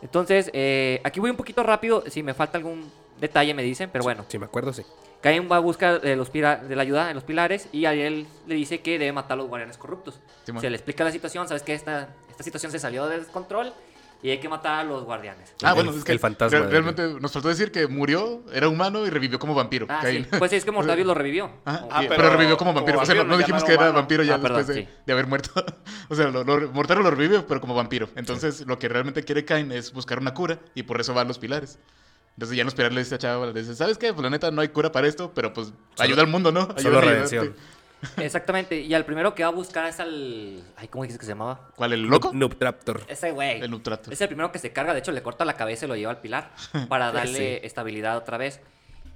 Entonces, eh, aquí voy un poquito rápido. Si me falta algún detalle me dicen, pero bueno. Si me acuerdo, sí. Caín va a buscar de, los pira- de la ayuda en los pilares y Ariel le dice que debe matar a los guardianes corruptos. Se le explica la situación, sabes que esta, esta situación se salió de descontrol y hay que matar a los guardianes. Ah, El- bueno, es que el fantasma re- de- realmente nos faltó decir que murió, era humano y revivió como vampiro. Ah, sí. Pues sí, es que [LAUGHS] Mortavius lo revivió. Ajá, Ah, y- pero pero, revivió como como vampiro. o sea, no, vampiro, no ya dijimos que era vampiro ya Ah, perdón, después de, sí. de haber muerto. [LAUGHS] o sea, lo, lo- revive, pero como vampiro. Entonces, lo que realmente quiere Cain es buscar una cura y por eso va a los pilares. Entonces, ya en los pilares le dice a Chava, le dice, ¿sabes qué? Pues la neta no hay cura para esto, pero pues ayuda al mundo, ¿no? Ayuda Solo a ayudarte". redención. Exactamente. Y al primero que va a buscar es al. Ay, ¿cómo dices que se llamaba? ¿Cuál, el loco? Noob Traptor. Ese güey. El Nutrato. Es el primero que se carga. De hecho, le corta la cabeza y lo lleva al pilar [LAUGHS] para darle estabilidad otra vez.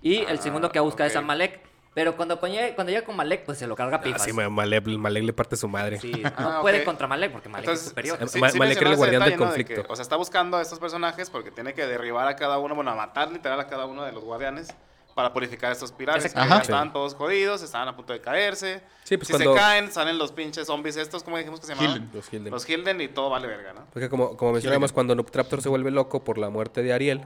Y el segundo que va a buscar es a. Malek. Pero cuando, cuando llega, con Malek, pues se lo carga pipas. Así Malek, Malek le parte su madre. Sí, [LAUGHS] no Ah, puede contra Malek porque Malek es Entonces, superior. sí, sí, Ma- sí Malek era el guardián del detalle, ¿no? De conflicto. que, o sea, está buscando a estos personajes porque tiene que derribar a cada uno, bueno, a matar literal a cada uno de los guardianes para purificar estos pilares. Que ya estaban todos jodidos, estaban a punto de caerse. Sí, pues si cuando- se caen, salen los pinches zombies estos, ¿cómo dijimos que se llamaban? Hilden. Los Hilden. Los Hilden y todo vale verga, ¿no? Porque como, como mencionamos, cuando Noob Traptor se vuelve loco por la muerte de Ariel,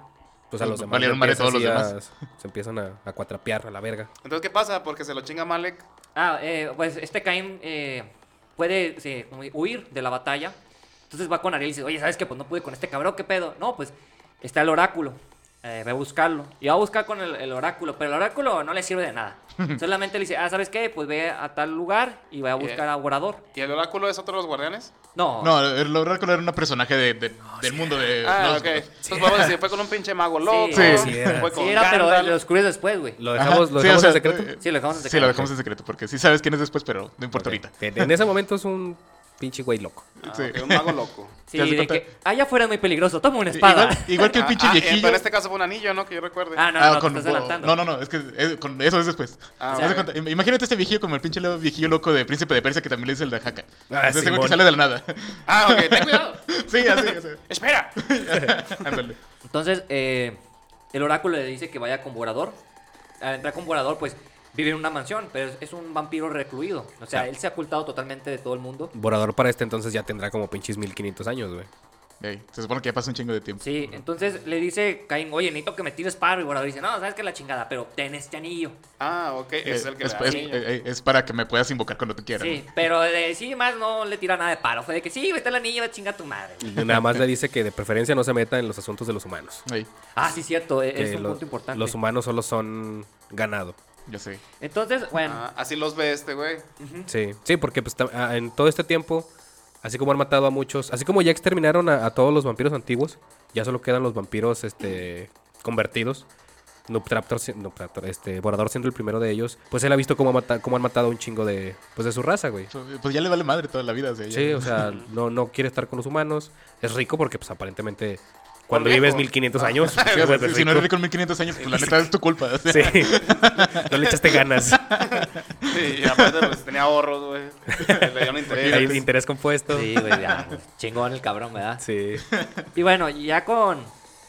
pues a los demás Valieron le madre empieza todos los así a- demás. [LAUGHS] se empiezan a, a cuatrapear a la verga. Entonces, ¿qué pasa? Porque se lo chinga Malek. Ah, eh, pues este Caín eh, puede sí, huir de la batalla. Entonces va con Ariel y dice, oye, ¿sabes qué? Pues no pude con este cabrón, ¿qué pedo? No, pues está el oráculo. Eh, ve a buscarlo. Y va a buscar con el, el oráculo, pero el oráculo no le sirve de nada. [LAUGHS] Solamente le dice, ah, ¿sabes qué? Pues ve a tal lugar y va a buscar a Orador. ¿Y el oráculo es otro de los guardianes? No, No, el oráculo era un personaje de, de- del mundo de... Ah, los- ok. Entonces podemos decir, fue con un pinche mago loco. Sí, sí era. Fue sí con era, pero lo descubres después, güey. Lo Ajá, dejamos, lo sí, dejamos o en secreto. eh, Sí, lo dejamos en Sí, secreto. lo dejamos en secreto, porque sí sabes quién es después, pero no importa ahorita. En ese momento es un pinche güey loco. Ah, Sí. ok, un mago loco. [LAUGHS] Sí, ¿Te das de cuenta? que allá afuera es muy peligroso, toma una espada. Igual, igual que el [LAUGHS] Ah, pinche ah, eh, viejillo. Pero en este caso fue un anillo, ¿no? Que yo recuerde. Ah, no, Ah, no, con- te estás adelantando. no, no, no, es que es- con- eso es después. Ah, ¿Te das ok. cuenta? Im- Imagínate este viejillo como el pinche lo- viejillo loco de Príncipe de Persia que también le dice el de Jaca. Ah, Simón. que sale de la nada. Ah, ok, ten [LAUGHS] cuidado. sí, así, así. Espera. Ándale. Entonces, eh, el oráculo le dice que vaya con Borador. Al entrar con Borador, pues vive en una mansión, pero es, es un vampiro recluido. O sea, él se ha ocultado totalmente de todo el mundo. Borador para este entonces ya tendrá como pinches 1500 años, güey. Ey, se supone que ya pasa un chingo de tiempo. Sí, entonces le dice Caín, oye, necesito que me tires paro. Y Borador dice, no, sabes que la chingada, pero ten este anillo. Ah, ok. Eh, Es el que es, le da es- anillo. eh, eh, es para que me puedas invocar cuando tú quieras. Sí, pero de sí más no le tira nada de paro. Fue de que sí, está el anillo, chinga tu madre. Y nada más le dice que de preferencia no se meta en los asuntos de los humanos. ¿no? Ey, Ah, sí, cierto, es Que un lo- punto importante. Los humanos solo son ganado. Yo sé. Entonces, bueno, Ah, así los ve este güey. Sí, sí, porque pues, ah, en todo este tiempo, así como han matado a muchos, así como ya exterminaron a, a todos los vampiros antiguos, ya solo quedan los vampiros este, convertidos. Noob Traptor, si- Noob Traptor, este, Borador siendo el primero de ellos, pues él ha visto cómo, ha mata- cómo han matado a un chingo de, pues, de su raza, güey. Pues ya le vale madre toda la vida. o sea, ya- Sí, o sea, [LAUGHS] no, no quiere estar con los humanos. Es rico porque, pues, aparentemente, cuando viejo. vives 1500 años, [LAUGHS] Sí, o sea, te vuelves si, no eres rico. rico en 1500 años, pues la neta es tu culpa. o sea. Sí. no le echaste ganas. Sí, y aparte pues tenía ahorros, güey. Le dieron interés. Hay interés compuesto. sí, güey, ya, pues, chingón el cabrón, ¿verdad? Sí. Y bueno, ya con,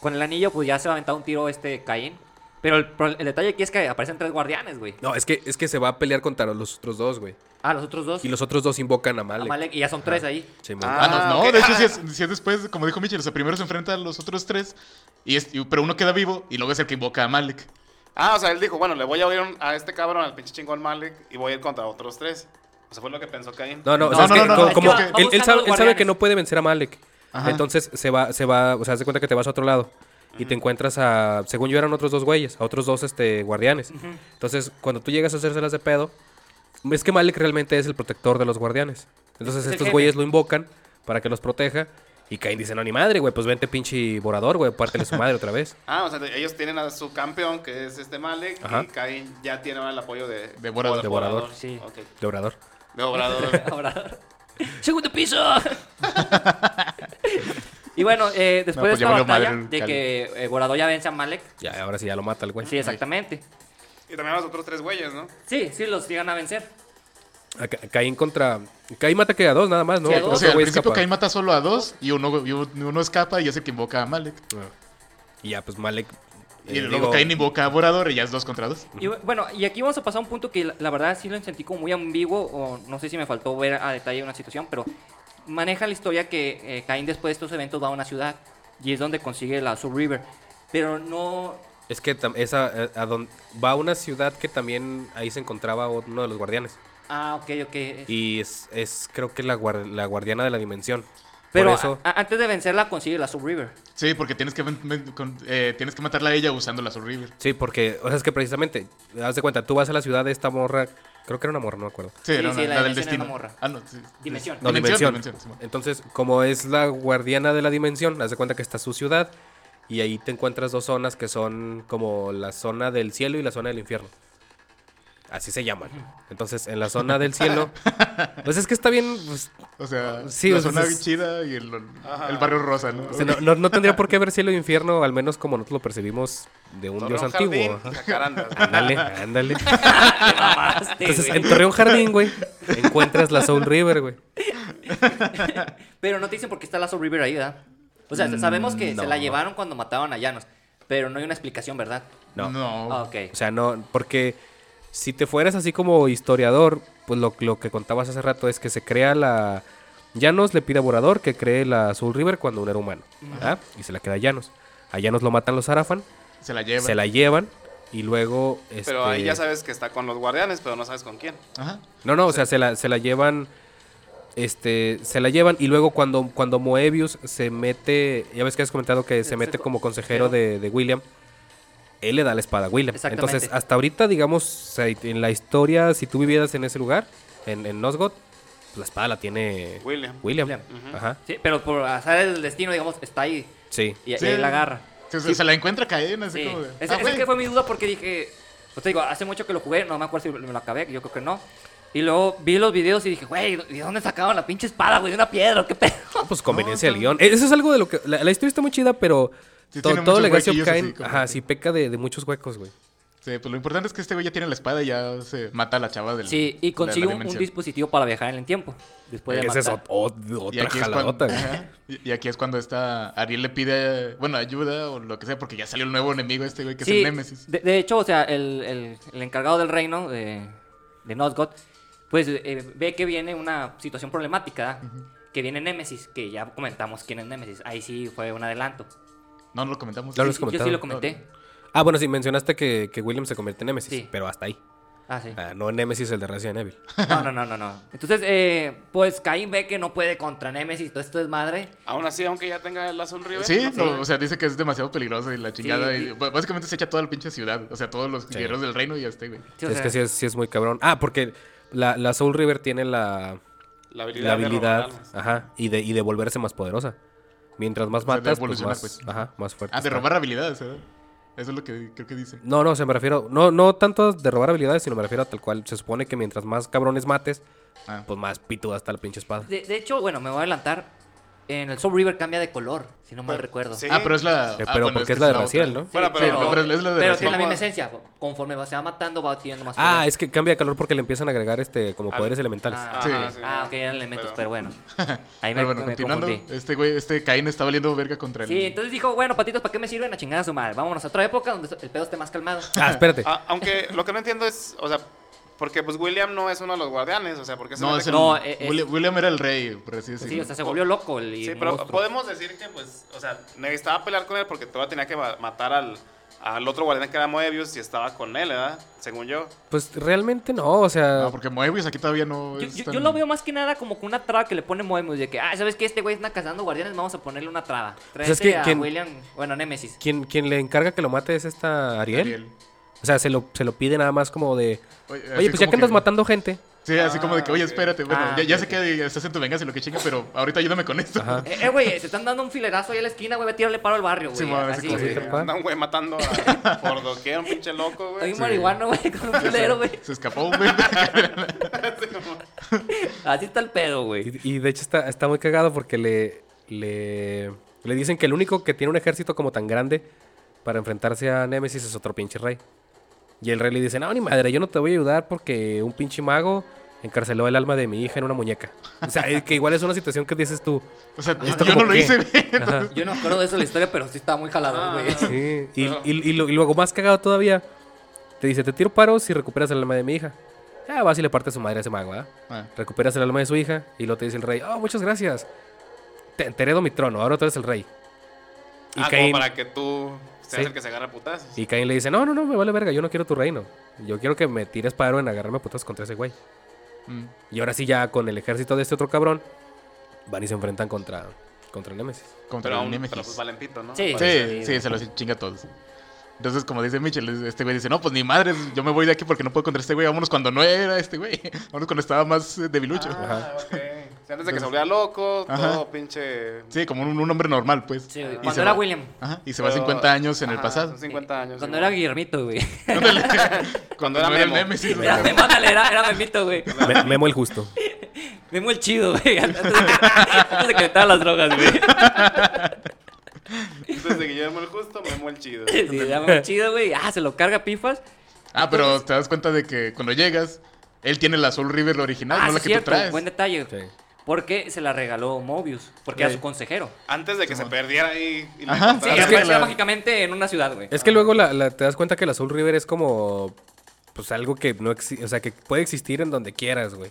con el anillo, pues ya se va a aventar un tiro este Caín. Pero el, detalle aquí es que aparecen tres guardianes, güey. No, es que, es que se va a pelear contra los otros dos, güey. Ah, los otros dos. Y los otros dos invocan a Malek. Amalek, y ya son tres ahí. Ah, no, Ah, no, ok. de hecho, Ah. si, es, si es después, como dijo Mitchell, o sea, primero se enfrenta a los otros tres, y es, y- pero uno queda vivo y luego es el que invoca a Malek. Ah, o sea, él dijo, bueno, le voy a oír a este cabrón, al pinche chingón Malek, y voy a ir contra otros tres. O sea, fue lo que pensó Caín. No, no, o No, sea, es no, que no, como él, sabe, que no puede vencer a Malek. Ajá. Entonces se va, se va, o sea, se cuenta que te vas a otro lado. Y te encuentras a, según yo eran otros dos güeyes, a otros dos este, guardianes. Entonces, cuando tú llegas a hacérselas de pedo, es que Malek realmente es el protector de los guardianes. Entonces Es estos güeyes lo invocan para que los proteja. Y Cain dice, no, ni madre, güey, pues vente pinche vorador, güey, pártele su madre otra vez. [LAUGHS] Ah, o sea, ellos tienen a su campeón, que es este Malek, Ajá. y Cain ya tiene ahora el apoyo de... De Vorador. De Vorador. Sí. Ok. De obrador. [LAUGHS] De Obrador. ¡Segundo piso! [LAUGHS] y bueno, eh, después No, pues de esta madre batalla, el de que eh, Borador ya vence a Malek. Ya, ahora sí ya lo mata el güey. Sí, exactamente. y también a los otros tres güeyes, ¿no? Sí, sí, los llegan a vencer. A Ca- Caín contra. Caín mata que a dos nada más, ¿no? Sí. O sea, al principio escapa. Cain mata solo a dos y uno, y uno escapa y ese que invoca a Malek. Ah. Y ya, pues Malek. Y eh, luego digo, Cain invoca a Vorador y ya es dos contra dos. Y bu- bueno, y aquí vamos a pasar a un punto que la, la verdad sí lo sentí como muy ambiguo, o no sé si me faltó ver a detalle una situación, pero maneja la historia que eh, Cain después de estos eventos va a una ciudad y es donde consigue la Soul River. Pero no. Es que esa, eh, a don- va a una ciudad que también ahí se encontraba uno de los guardianes. Ah, ok, ok. Y es, es creo que la, guar- la guardiana de la dimensión. Pero Por eso. a- a- antes de vencerla consigue la Soul River. Sí, porque tienes que, eh, tienes que matarla a ella usando la Soul River. Sí, porque, o sea, es que precisamente, haz de cuenta, tú vas a la ciudad de esta morra, creo que era una morra, no me acuerdo. Sí, Sí, era sí, una- la la, del dimensión era destino. una morra. Ah, no, sí. Dimensión. No, dimensión. dimensión, Simón. Entonces, como es la guardiana de la dimensión, haz de cuenta que está su ciudad y ahí te encuentras dos zonas que son como la zona del cielo y la zona del infierno. Así se llaman. Entonces, en la zona del cielo, pues es que está bien, pues, O sea, Sí, la o sea, zona es- chida y el, barrio rosa, ¿no? o sea, no, no- no tendría por qué haber cielo e infierno, al menos como nosotros lo percibimos de un dios antiguo. Ándale, ándale. [LAUGHS] Entonces, en Torreón Jardín, güey, encuentras la Soul River, güey. [LAUGHS] Pero no te dicen por qué está la Soul River ahí, ¿verdad? O sea, sabemos que no. se la llevaron cuando mataban a Llanos, pero no hay una explicación, ¿verdad? No. No. Ah, ok. O sea, no, porque si te fueras así como historiador, pues lo, lo que contabas hace rato es que se crea la... Llanos le pide a Borador que cree la Soul River cuando uno era humano. ¿ah? Y se la queda a Llanos. A Llanos lo matan los Arafan, Se la lleva. se la llevan y luego... Pero ahí este, ya sabes que está con los guardianes, pero no sabes con quién. Ajá. No, no, o sea, se la, se la llevan... Este, se la llevan y luego cuando, cuando Moebius se mete, ya ves que has comentado que se mete como consejero de, de William, él le da la espada a William. Exactamente. Entonces, hasta ahorita, digamos, en la historia, si tú vivieras en ese lugar, en, en Nosgoth, pues la espada la tiene William. William. William. Ajá, Sí, pero por azar el destino, digamos, está ahí sí. y, Sí. y ahí la agarra. Sí, sea, Se la encuentra caer, así Sí. como de. Ese, ah, que fue mi duda porque dije, pues te digo, hace mucho que lo jugué, no me acuerdo si me lo acabé, yo creo que no. Y luego vi los videos y dije, güey, ¿de dónde sacaron la pinche espada, güey? De una piedra, ¿o ¿qué pedo? Pues [LAUGHS] conveniencia del guion. Eso es algo de lo que... La, la historia está muy chida, pero Sí, todo muchos Legacy of Kain, ajá, que- sí peca de, de muchos huecos, güey. Sí, pues lo importante es que este güey ya tiene la espada y ya se mata a la chava del. Sí, y consigue un, dispositivo para viajar en el tiempo. Después de Esa es matar. ot- ot- Y otra aquí, es cuando, ajá, y y aquí es cuando esta Ariel le pide, bueno, ayuda o lo que sea, porque ya salió el nuevo enemigo este güey que es el Némesis. De, de hecho, o sea, el, el- el encargado del reino de, de Nosgoth, pues eh, ve que viene una situación problemática, que viene Némesis, que ya comentamos quién es Némesis. Ahí sí fue un adelanto. No, no lo comentamos. Claro, Sí, lo sí, yo sí lo comenté. Ah, bueno, sí, mencionaste que, que William se convierte en Nemesis, Sí. pero hasta ahí. Ah, sí. Ah, no en Nemesis el de Resident Evil. No, no, no, no, no. Entonces, eh, pues Caín ve que no puede contra Némesis, todo esto es madre. Aún así, aunque ya tenga Azul River. Sí, no no, o sea, dice que es demasiado peligroso y la chingada. Sí, y sí. básicamente se echa toda la pinche ciudad. O sea, todos los guerreros del reino y este, güey. Sí, o es sea, que sí es, sí es muy cabrón. Ah, porque la, la Soul River tiene la, La habilidad. la habilidad de robar almas. ajá, y, de, y de volverse más poderosa. Mientras más O sea, de matas, pues más, pues. ajá, más fuerte. Ah, de robar habilidades, ¿verdad? Eso es lo que creo que dice. No, no, o sea, me refiero. No, no tanto de robar habilidades, sino me refiero a tal cual. Se supone que mientras más cabrones mates, Ah. pues más pituda está la pinche espada. de, de hecho, bueno, me voy a adelantar. En el Soul River cambia de color, si no mal recuerdo. sí. Ah, pero es la. Eh, ah, pero bueno, porque es que la de. Raciel, ¿no? Bueno, Sí, pero- no, pero es la de pero tiene la misma esencia. Conforme va- se va matando, va adquiriendo más Ah, poder. es que cambia de calor porque le empiezan a agregar este como Ah, poderes elementales. Ah, Sí. ah, ah, ok, eran elementos, pero, Pero- bueno. [LAUGHS] Ahí me, Pero bueno, me continuando, confundí. este güey, este Caín está valiendo verga contra el. Sí, entonces dijo, bueno, patitos, ¿para qué me sirven a chingar a su madre? Vámonos a otra época donde el pedo esté más calmado. Ah, espérate. [LAUGHS] Ah, aunque lo que no entiendo es, o sea, porque pues William no es uno de los guardianes, o sea, porque se No, mete es el, con- No, eh, eh. William, William era el rey, por así decirlo. Sí, o sea, se volvió loco el y Sí, pero monstruo. podemos decir que, pues, o sea, necesitaba pelear con él porque todavía tenía que ma- matar al, al otro guardián que era Moebius y estaba con él, ¿verdad? Según yo. Pues realmente no, o sea. No, porque Moebius aquí todavía no Yo, es yo- tan- yo lo veo más que nada como que una traba que le pone Moebius de que, ah, ¿sabes qué? Este güey está cazando guardianes, vamos a ponerle una traba. Tráete Pues es que a quien- William, bueno, Nemesis. quien, quien le encarga que lo mate es esta Ariel. Ariel. O sea, se lo, se lo pide nada más como de. Oye, pues ya que andas matando gente, Sí, así como de que, oye, espérate, bueno, Ah, ya, sé que estás en tu venganza y lo que chinga, pero ahorita ayúdame con esto. Ajá. Eh, eh, güey, se están dando un filerazo ahí a la esquina, güey, tirarle paro al barrio, güey. Sí, mo, así, güey. tal cual. Anda un güey matando a, [LAUGHS] por doquier, un pinche loco, güey. Hay un Sí. marihuano, güey, con un filero, güey. Se escapó, güey. [LAUGHS] Así está el pedo, güey. Y, y de hecho está, está muy cagado porque le, le, le dicen que el único que tiene un ejército como tan grande para enfrentarse a Nemesis es otro pinche rey. Y el rey le dice, no, ni madre, yo no te voy a ayudar porque un pinche mago encarceló el alma de mi hija en una muñeca. O sea, que igual es una situación que dices tú. O sea, ¿Esto yo no lo qué? hice. Ajá. Yo no acuerdo de eso la historia, pero sí estaba muy jalado, Ah. Sí, y, y- y lo- y luego más cagado todavía, te dice, te tiro paros si recuperas el alma de mi hija. Ah, vas y le parte a su madre a ese mago, ¿ah? Ah, Recuperas el alma de su hija y luego te dice el rey, oh, muchas gracias. Te, te heredo mi trono, ahora tú eres el rey. Y, Ah, Caín, como para que tú Sí. el que se agarra a putazos. y Caín le dice, no, no, no, me vale verga, yo no quiero tu reino. Yo quiero que me tires paro en agarrarme putas contra ese güey. mm. Y ahora sí ya con el ejército de este otro cabrón, van y se enfrentan contra, contra Nemesis. Contra Pero, el aún, Nemesis. pero pues valen pito, ¿no? Sí. Sí, sí, se los chinga a todos. Entonces, como dice Mitchell, este güey dice, no, pues ni madres, yo me voy de aquí porque no puedo contra este güey, vámonos cuando no era este güey, [LAUGHS] vámonos cuando estaba más eh, debilucho. Ah, antes de que se volviera loco, Ajá. todo pinche... Sí, como un, un hombre normal, pues. Sí, güey. Y Cuando era va- William. Ajá, y se va Pero- 50 años en el Ajá, pasado. son 50 años. Cuando era. Guillermito, güey. Cuando era [LAUGHS] era el Memo. Nemesis. Era güey. Memo, ándale, era, era Memito, güey. Me- Memo el justo. [LAUGHS] Memo el chido, güey. Antes de que, [LAUGHS] antes de que le estaban las drogas, güey. Entonces de Guillermo el Justo, Memo el Chido. Sí, era Memo el chido, güey. Ah, se lo carga pifas. Ah, pero te das cuenta de que cuando llegas, él tiene la Soul River original, Ah, no sí, la que cierto. tú traes. Buen detalle. Sí. Porque se la regaló Mobius. Porque era su consejero. Antes de que se perdiera ahí y Ajá. Sí, es que aparecía la- mágicamente en una ciudad, güey. Es que luego la- la- te das cuenta que la Soul River es como. Pues algo que no existe. O sea, que puede existir en donde quieras, güey.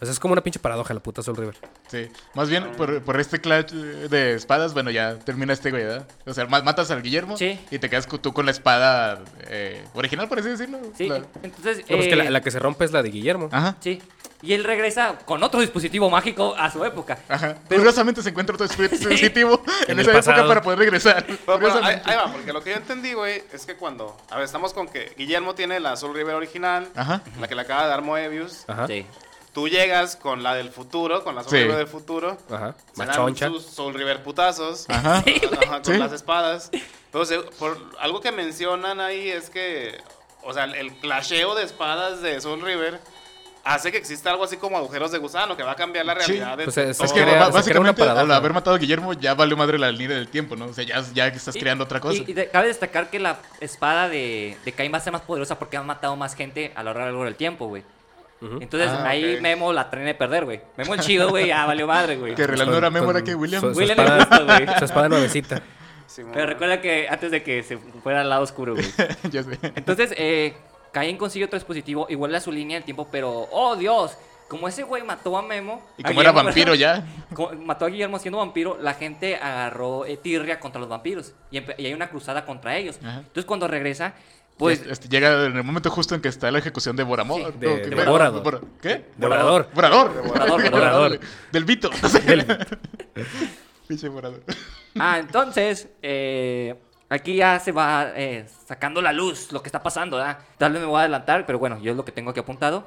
O sea, es como una pinche paradoja la puta Soul River. Sí, más bien por, por este clash de espadas, bueno, ya termina este güey, ¿verdad? O sea, ma- matas al Guillermo Sí. y te quedas tú con la espada eh, original, por así decirlo. Sí, La- entonces. No, pues que eh, la, la que se rompe es la de Guillermo. Ajá, Sí. Y él regresa con otro dispositivo mágico a su época. ajá. Curiosamente se encuentra otro [LAUGHS] dispositivo en, esa época para poder regresar. Pero, pero, ahí, ahí va, porque lo que yo entendí, güey, es que cuando... A ver, estamos con que Guillermo tiene la Soul River original, Ajá. la que le acaba de dar Moebius. Ajá. Sí. Tú llegas con la del futuro, con la Soul Sí. River del futuro. Ajá. Se dan sus Soul River putazos. Ajá. Ajá, con Sí. las espadas. Entonces, por algo que mencionan ahí es que, o sea, el clasheo de espadas de Soul River hace que exista algo así como agujeros de gusano, que va a cambiar la Sí. realidad de Pues es- todo. Es que crea- una básicamente al haber matado a Guillermo ya valió madre la línea del tiempo, ¿no? O sea, ya, ya estás Y- creando otra cosa. Y, y de- cabe destacar que la espada de, de Caín va a ser más poderosa porque han matado más gente a lo largo del tiempo, güey. Ujú. Entonces Ah, ahí ok. Memo la trae de perder, güey. Memo el chido, güey, ya valió madre, güey. que no era Memo, era que William. Su, su William espada, justo, güey. su espada nuevecita. Sí, Pero recuerda que antes de que se fuera al lado oscuro, güey. [LAUGHS] ya sé. Entonces, eh, Caín consigue otro dispositivo vuelve a su línea del tiempo, pero, oh Dios, como ese güey mató a Memo. Y como era vampiro ya. [LAUGHS] mató a Guillermo siendo vampiro, la gente agarró eh, tirria contra los vampiros y, y hay una cruzada contra ellos. Ajá. Entonces, cuando regresa, pues. Este, llega en el momento justo en que está la ejecución de Boramor. Sí. ¿no? De- ¿Qué? de Borador. Bora- ¿Qué? Devorador. Borador. Borador, Borador. [LAUGHS] Del Vito. [LAUGHS] [LAUGHS] Pinche Borador. Ah, entonces, eh, aquí ya se va eh, sacando la luz lo que está pasando, ¿verdad? Tal vez me voy a adelantar, pero bueno, yo es lo que tengo aquí apuntado.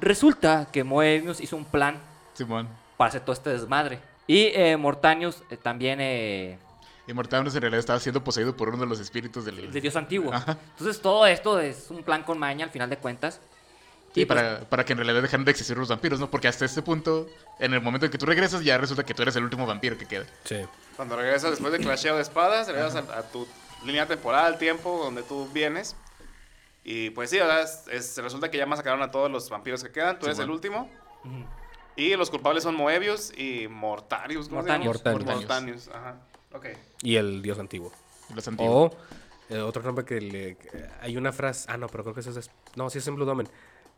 Resulta que Moebius hizo un plan Simón. para hacer todo este desmadre. Y eh, Mortanius eh, también eh, Y Mortaunus en realidad estaba siendo poseído por uno de los espíritus del... de Dios antiguo. Ajá. Entonces todo esto es un plan con maña al final de cuentas. Sí, Y, pues, para, para que en realidad dejaran de existir los vampiros, ¿no? Porque hasta este punto, en el momento en que tú regresas, ya resulta que tú eres el último vampiro que queda. Sí. Cuando regresas después de clasheo de espadas, regresas a, a tu línea temporal, tiempo, donde tú vienes. Y pues sí, ¿verdad? Es- es- resulta que ya masacraron a todos los vampiros que quedan. Tú Sí, eres el último. ujú. Y los culpables son Moebius y Mortarius. ¿cómo se llama? Mortanius. Mortanius. Mortanius, ajá. Ok. Y el dios antiguo. Los antiguos. O eh, otro nombre que le. Hay una frase. Ah, no, pero creo que eso es. No, sí es en Blue Domain.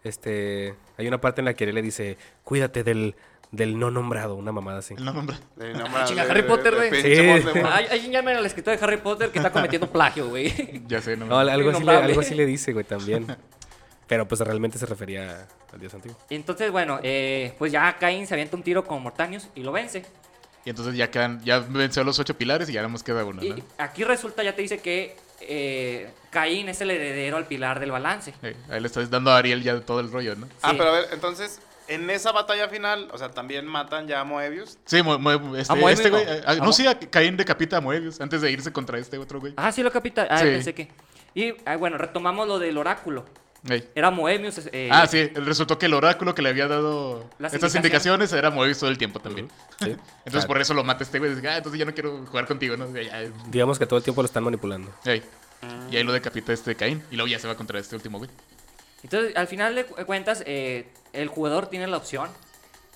Este. Hay una parte en la que él le dice: Cuídate del, del no nombrado. Una mamada así. No. [LAUGHS] De nombre Chinga, Harry Potter, güey. Sí. [LAUGHS] Ay, llamen al escritor de Harry Potter que está cometiendo plagio, güey. [LAUGHS] Ya sé, no. No, algo así, le, algo así le dice, güey, también. Pero pues realmente se refería al dios antiguo. Entonces, bueno, eh, pues ya Caín se avienta un tiro con Mortanius y lo vence. Y entonces ya quedan, ya venció los ocho pilares y ya más queda uno, Y ¿no? aquí resulta, ya te dice que eh, Caín es el heredero al pilar del balance. Ahí le estás dando a Ariel ya todo el rollo, ¿no? Ah, pero a ver, entonces, en esa batalla final, o sea, también matan ya a Moebius. Sí, Mo- Mo- este, A Moebius este güey. no. eh, ah, A no, sí, a Caín decapita a Moebius antes de irse contra este otro güey. Ah, sí, lo capita. Ah, Sí. pensé que. Y ah, bueno, retomamos lo del oráculo. Ey. Era Moemius. eh, Ah, sí, resultó que el oráculo que le había dado estas indicaciones era Moebius todo el tiempo también. Sí. [LAUGHS] Entonces O sea, por eso lo mata este güey. Dice, ah, entonces ya no quiero jugar contigo, ¿no? Ya, ya. Digamos que todo el tiempo lo están manipulando. Ey. Y ahí lo decapita este Caín. Y luego ya se va contra este último güey. Entonces, al final de cu- cuentas, eh, el jugador tiene la opción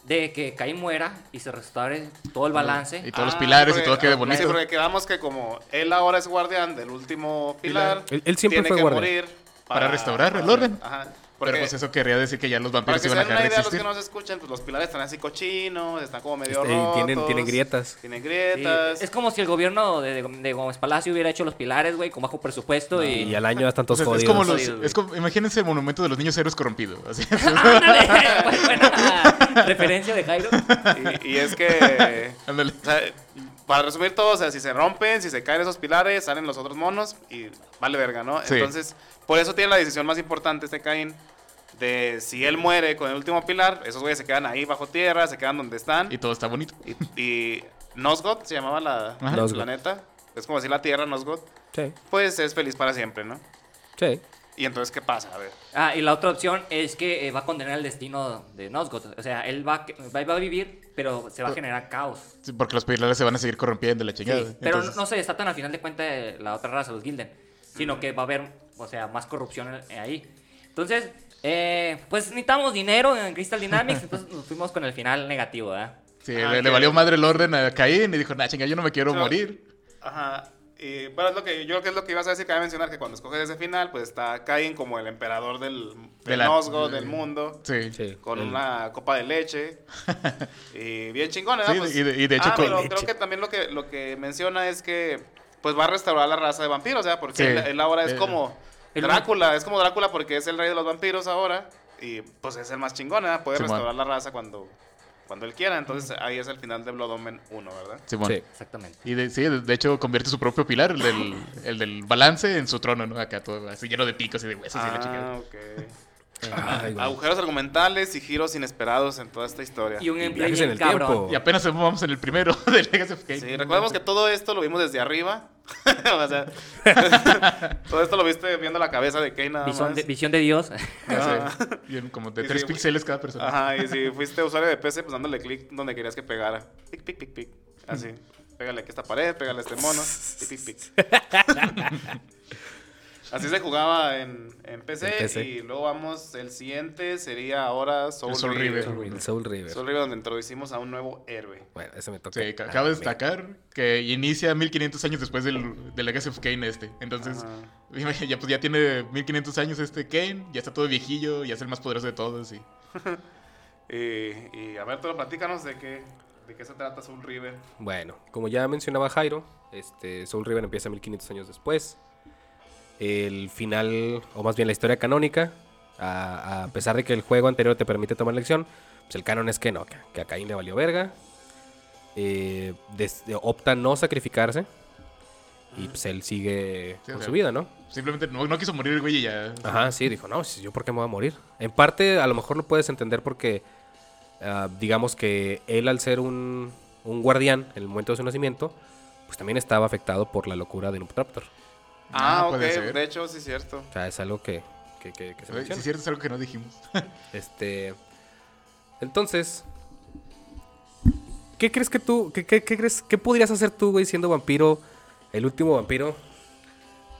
de que Caín muera y se restaure todo el balance. Y todos los Ah, pilares y porque- todo quede ah, bonito. Sí, porque quedamos que como él ahora es guardián del último pilar, Pilar. Él- él siempre tiene fue que guardián. morir Para restaurar el para- orden. Ajá. Pero Porque- pues eso querría decir que ya los Para vampiros que se iban a den dejar una de idea a los existir. que nos escuchan, pues los pilares están así cochinos, están como medio Este, rotos. tienen- tienen grietas. Tienen Sí, grietas. es como si el gobierno de, de Gómez Palacio hubiera hecho los pilares, güey, con bajo presupuesto y... Y al año ya están todos es jodidos. como los, Jodidos, güey. es como, imagínense el monumento de los niños héroes corrompidos. [LAUGHS] Así, [LAUGHS] buena referencia de Jairo. Y, y es que. ándale. o sea, para resumir todo, o sea, si se rompen, si se caen esos pilares, salen los otros monos y vale verga, ¿no? Sí. Entonces, por eso tiene la decisión más importante este Caín. De si él muere con el último pilar, esos güeyes se quedan ahí bajo tierra, se quedan donde están. Y todo está bonito. Y, y Nosgoth se llamaba la, el Nosgoth. planeta. Es como decir la tierra, Nosgoth. Sí, Pues es feliz para siempre, ¿no? sí. Y entonces, ¿qué pasa? A ver. Ah, y la otra opción es que eh, va a condenar el destino de Nosgoth. O sea, él va, va, va a vivir, pero se va a generar caos. Sí, porque los pilares se van a seguir corrompiendo la Sí, chingada. pero Entonces, no se desatan al final de cuentas la otra raza, los Gilden. Sino que va a haber, o sea, más corrupción eh, ahí. Entonces, eh, pues necesitamos dinero en Crystal Dynamics, [LAUGHS] entonces nos fuimos con el final negativo, ¿verdad? Sí, Ah, le, valió madre el orden a Caín y dijo, nah, chinga, yo no me quiero Pero- morir. Ajá. Y bueno, es lo que yo creo que es lo que ibas a decir, que voy a mencionar que cuando escoges ese final, pues está Caín como el emperador del, De del la- de- del mundo. Sí. Sí. Con una copa de leche. [LAUGHS] y bien chingón, ¿verdad? Sí, Pues- y de- y de hecho ah, con pero leche. creo que también lo que, lo que menciona es que pues va a restaurar la raza de vampiros, ¿verdad? Porque Sí. él, él ahora es Eh, como el- Drácula, es como Drácula porque es el rey de los vampiros ahora. Y pues es el más chingón, ¿verdad? Puede Simón. restaurar la raza cuando, cuando él quiera. Entonces ahí es el final de Blood Omen 1, ¿verdad? Simón. Sí. Exactamente. Y de, sí, de, de hecho convierte su propio pilar, el del, el del balance, en su trono, ¿no? Acá todo así lleno de picos y de huesos y la. Ah, ok. Ay. Agujeros argumentales y giros inesperados en toda esta historia. Y un viajes en el cabrón. tiempo. Y apenas vamos en el primero [LAUGHS] de Legacy of Kain. Sí, recordemos que todo esto lo vimos desde arriba. [LAUGHS] o sea, [LAUGHS] todo esto lo viste viendo la cabeza de Kane nada Visión más. de, visión de Dios. Sé. Bien, como de Y 3 sí, píxeles cada persona. Ajá, y si fuiste usuario de PC, pues dándole clic donde querías que pegara. Pic, pic, pic, pic. Así. Pégale aquí esta pared, pégale a este mono. Pic, pic, pic. Así se jugaba en, en, PC, En PC. Y luego vamos, el siguiente sería ahora Soul, River. River. El Soul River. Soul River, donde introducimos a un nuevo héroe. Bueno, ese me toca. Sí, Ah, cabe mira. destacar que inicia 1500 años después del, del Legacy of Kane este. Entonces, ya, pues ya tiene 1500 años este Kane, ya está todo viejillo, ya es el más poderoso de todos. Y... [LAUGHS] Y, y a ver, tú platícanos de qué, de qué se trata Soul River. Bueno, como ya mencionaba Jairo, este Soul River empieza 1500 años después. El final, o más bien la historia canónica, a, a pesar de que el juego anterior te permite tomar lección, pues el canon es que no, que, que a Caín le valió verga. Eh, des- opta no sacrificarse. Y pues él sigue Sí, o con sea, su vida, ¿no? Simplemente no, no quiso morir el güey y ya. Ajá, sí, dijo, no, si yo por qué me voy a morir. En parte, a lo mejor lo puedes entender porque, ah, digamos que él al ser un, un guardián en el momento de su nacimiento, pues también estaba afectado por la locura de Nuptraptor. Ah, Ah, ok, de hecho, sí es cierto. O sea, es algo que, que, que- que se Sí, es cierto, es algo que no dijimos. [LAUGHS] Este, entonces, ¿qué crees que tú, qué, qué- qué crees, qué podrías hacer tú, güey, siendo vampiro, el último vampiro,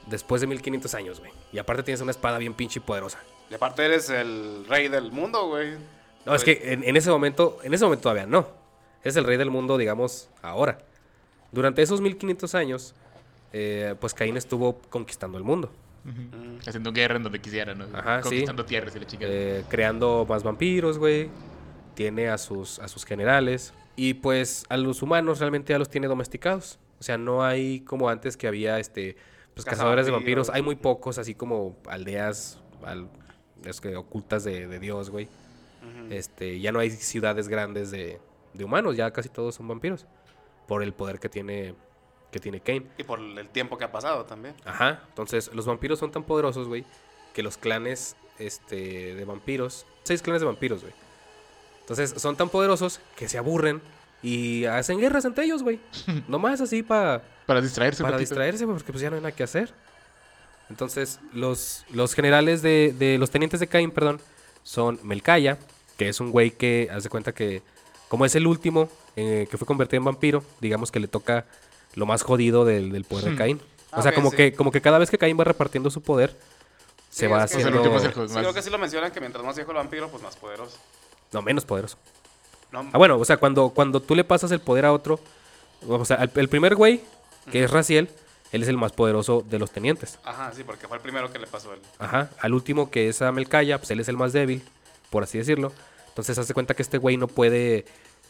después de 1500 años, güey? Y aparte tienes una espada bien pinche y poderosa. Y aparte eres el rey del mundo, güey. No, es que en, en ese momento, en ese momento todavía no. Es el rey del mundo, digamos, ahora. Durante esos 1500 años, eh, pues Caín estuvo conquistando el mundo. Haciendo guerra en donde quisiera, ¿no? Ajá, sí. Conquistando tierras y la chingada. eh, creando más vampiros, güey. Tiene a sus, a sus generales. Y pues a los humanos realmente ya los tiene domesticados. O sea, no hay como antes que había este pues, cazadores de vampiros. Hay muy pocos, así como aldeas al- es que ocultas de, de Dios, güey. Este, ya no hay ciudades grandes de, de humanos, ya casi todos son vampiros. Por el poder que tiene que tiene Kane. Y por el tiempo que ha pasado también. Ajá. Entonces, los vampiros son tan poderosos, güey, que los clanes este, de vampiros. Seis clanes de vampiros, güey. Entonces, son tan poderosos que se aburren y hacen guerras entre ellos, güey. [LAUGHS] Nomás así para Para distraerse para distraerse, güey, porque pues ya no hay nada que hacer. Entonces, los, los generales de, de los tenientes de Cain, perdón, son Melkaya, que es un güey que hace cuenta que, como es el último eh, que fue convertido en vampiro, digamos que le toca lo más jodido del, del poder de Hmm. Cain. Ah, o sea, ok, como, sí. que, como que cada vez que Cain va repartiendo su poder, se va que- sea, haciendo... el Sí, creo que sí lo mencionan que mientras más viejo el vampiro, pues más poderoso. No, menos poderoso. No, Ah, bueno, o sea, cuando, cuando tú le pasas el poder a otro, o sea, el, el primer güey, que es Raciel, él es el más poderoso de los tenientes. Ajá, sí, porque fue el primero que le pasó él. Ajá, al último que es a Melkaya, pues él es el más débil, por así decirlo. Entonces hace cuenta que este güey no puede,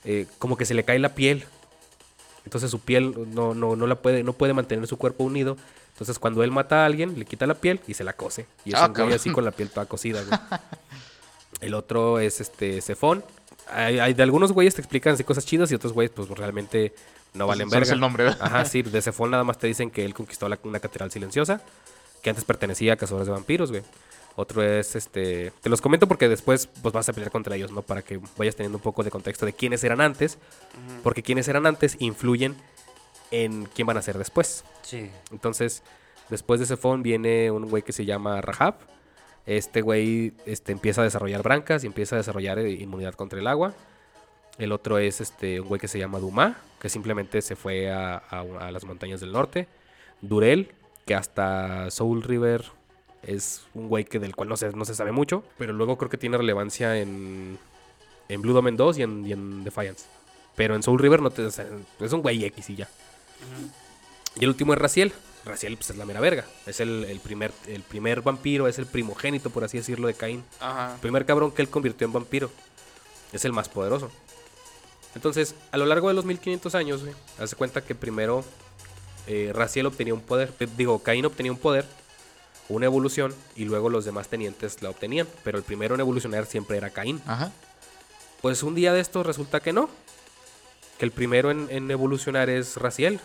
eh, como que se le cae la piel. Entonces su piel no, no, no la puede, no puede mantener su cuerpo unido. Entonces cuando él mata a alguien, le quita la piel y se la cose. Y es Ah, un güey así con la piel toda cocida, güey. [LAUGHS] El otro es este Cefón. Hay, hay de algunos güeyes te explican así cosas chidas y otros güeyes pues realmente no valen Solo es verga. el nombre, ¿verdad? Ajá, [LAUGHS] sí, de Cefón nada más te dicen que él conquistó la- una catedral silenciosa, que antes pertenecía a cazadores de vampiros, güey. Otro es, este, te los comento porque después pues vas a pelear contra ellos, ¿no? Para que vayas teniendo un poco de contexto de quiénes eran antes, porque quiénes eran antes influyen en quién van a ser después. Sí. Entonces, después de Cefón viene un güey que se llama Rahab. Este güey este, empieza a desarrollar brancas y empieza a desarrollar eh, inmunidad contra el agua. El otro es este, un güey que se llama Duma, que simplemente se fue a, a- a las montañas del norte. Durel, que hasta Soul River es un güey que del cual no se, no se sabe mucho, pero luego creo que tiene relevancia en, en Blue Domain 2 y en, y en Defiance. Pero en Soul River no te, o sea, es un güey X y ya. Y el último es Raciel. Raciel pues, es la mera verga. Es el, el primer, el primer vampiro, es el primogénito, por así decirlo, de Caín. Ajá. El primer cabrón que él convirtió en vampiro. Es el más poderoso. Entonces, a lo largo de los 1500 años, güey, hace cuenta que primero eh, Raciel obtenía un poder. digo, Caín obtenía un poder, una evolución, y luego los demás tenientes la obtenían. Pero el primero en evolucionar siempre era Caín. Ajá. Pues un día de estos resulta que no. Que el primero en, en evolucionar es Raciel.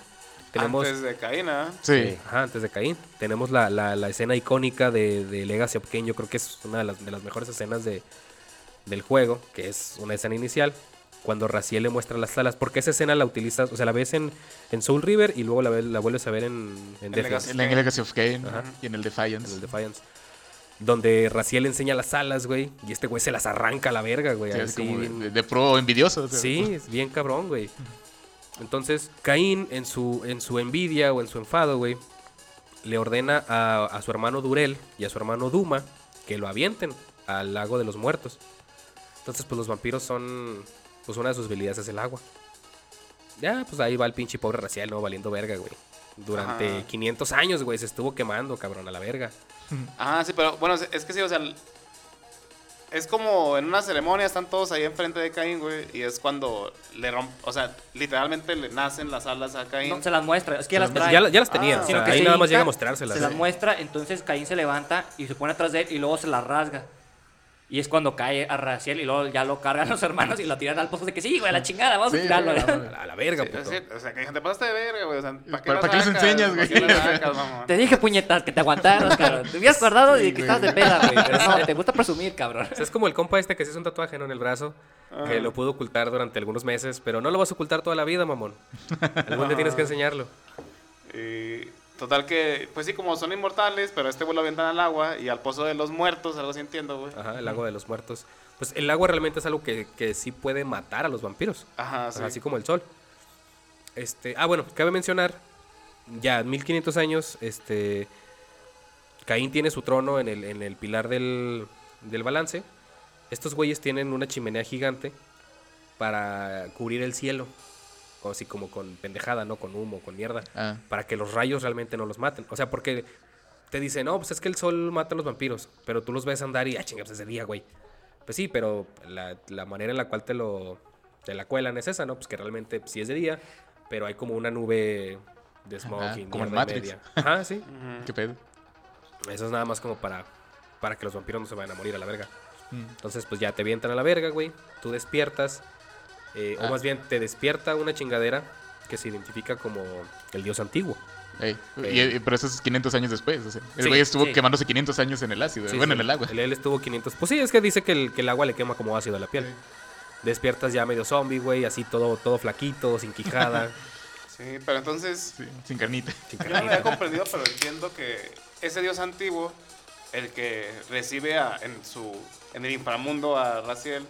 Tenemos. Antes de Caína. Sí. Ajá, antes de Caín. Tenemos la, la- la escena icónica de, de Legacy of Kain. Yo creo que es una de las, de las mejores escenas de, del juego, que es una escena inicial. Cuando Raciel le muestra las alas. Porque esa escena la utilizas, o sea, la ves en, en Soul River y luego la, la vuelves a ver en, en Defiance, En la Legacy of Ajá. y en el en Defiance. el Defiance. Donde Raciel enseña las alas, güey. Y este güey se las arranca a la verga, güey. Sí, es así, como bien- de, de pro envidioso. o sea, Sí, es bien cabrón, güey. Entonces, Caín, en su, en su envidia o en su enfado, güey, le ordena a, a su hermano Durel y a su hermano Duma que lo avienten al lago de los muertos. Entonces, pues los vampiros son. Pues una de sus habilidades es el agua. Ya, pues ahí va el pinche pobre racial, ¿no? Valiendo verga, güey. Durante Ajá. 500 años, güey, se estuvo quemando, cabrón, a la verga. Ajá, [LAUGHS] sí, pero bueno, es- que sí, o sea, es como en una ceremonia, están todos ahí enfrente de Caín, güey, y es cuando le romp, o sea, literalmente le nacen las alas a Caín. No, se las muestra, es que ya las trae. Ya, la- ya las tenía, Ah, o Sino sea, que ahí nada más llega a mostrárselas. Se las güey. muestra, entonces Caín se levanta y se pone atrás de él y luego se las rasga. Y es cuando cae a Raciel y luego ya lo cargan los hermanos y lo tiran al pozo de que sí, güey, a la chingada, vamos Sí, a tirarlo. A la verga, Sí, puto. sí, o sea, que te pasaste de verga, güey, o sea, ¿para qué, ¿Para- las para qué les enseñas, ¿Para güey? Te dije puñetas que te aguantaron, [LAUGHS] cabrón. Te hubieras guardado y que estabas de peda, güey. Pero no, [LAUGHS] te gusta presumir, cabrón. O sea, es como el compa este que se hizo un tatuaje ¿no? en el brazo, que lo pudo ocultar durante algunos meses, pero no lo vas a ocultar toda la vida, mamón. [LAUGHS] Algún día tienes que enseñarlo. Y total que, pues sí, como son inmortales, pero este güey lo avientan al agua y al pozo de los muertos, algo así entiendo, güey. Ajá, el agua de los muertos. Pues el agua realmente es algo que, que sí puede matar a los vampiros. Ajá, sí. Así como el sol. Este, ah, bueno, cabe mencionar, ya 1500 años, este, Caín tiene su trono en el, en el pilar del, del balance. Estos güeyes tienen una chimenea gigante para cubrir el cielo. O así como con pendejada, ¿no? Con humo, con mierda. Ah. Para que los rayos realmente no los maten. O sea, porque te dicen, no, pues es que el sol mata a los vampiros. Pero tú los ves andar y, ah, chinga, pues es de día, güey. Pues sí, pero la, la manera en la cual te lo te la cuelan es esa, ¿no? Pues que realmente sí es de día, pero hay como una nube de y como en mierda y Matrix. media. Ajá, sí. [LAUGHS] ¿Qué pedo? Eso es nada más como para, para que los vampiros no se vayan a morir a la verga. Mm. Entonces, pues ya te avientan a la verga, güey. Tú despiertas. Eh, O Ah. más bien, te despierta una chingadera que se identifica como el dios antiguo. Ey, Eh. y- y- pero eso es 500 años después. o sea, el Sí, güey estuvo sí. quemándose 500 años en el ácido. Sí, bueno, sí, en el agua. Él, él estuvo 500. Pues sí, es que dice que el, que el agua le quema como ácido a la piel. Despiertas ya medio zombie, güey, así todo, todo flaquito, sin quijada. [LAUGHS] Sí, pero entonces, Sí, sin carnita. sin yo no lo había carnita. comprendido, pero entiendo que ese dios antiguo, el que recibe a- en su en el inframundo a Raziel,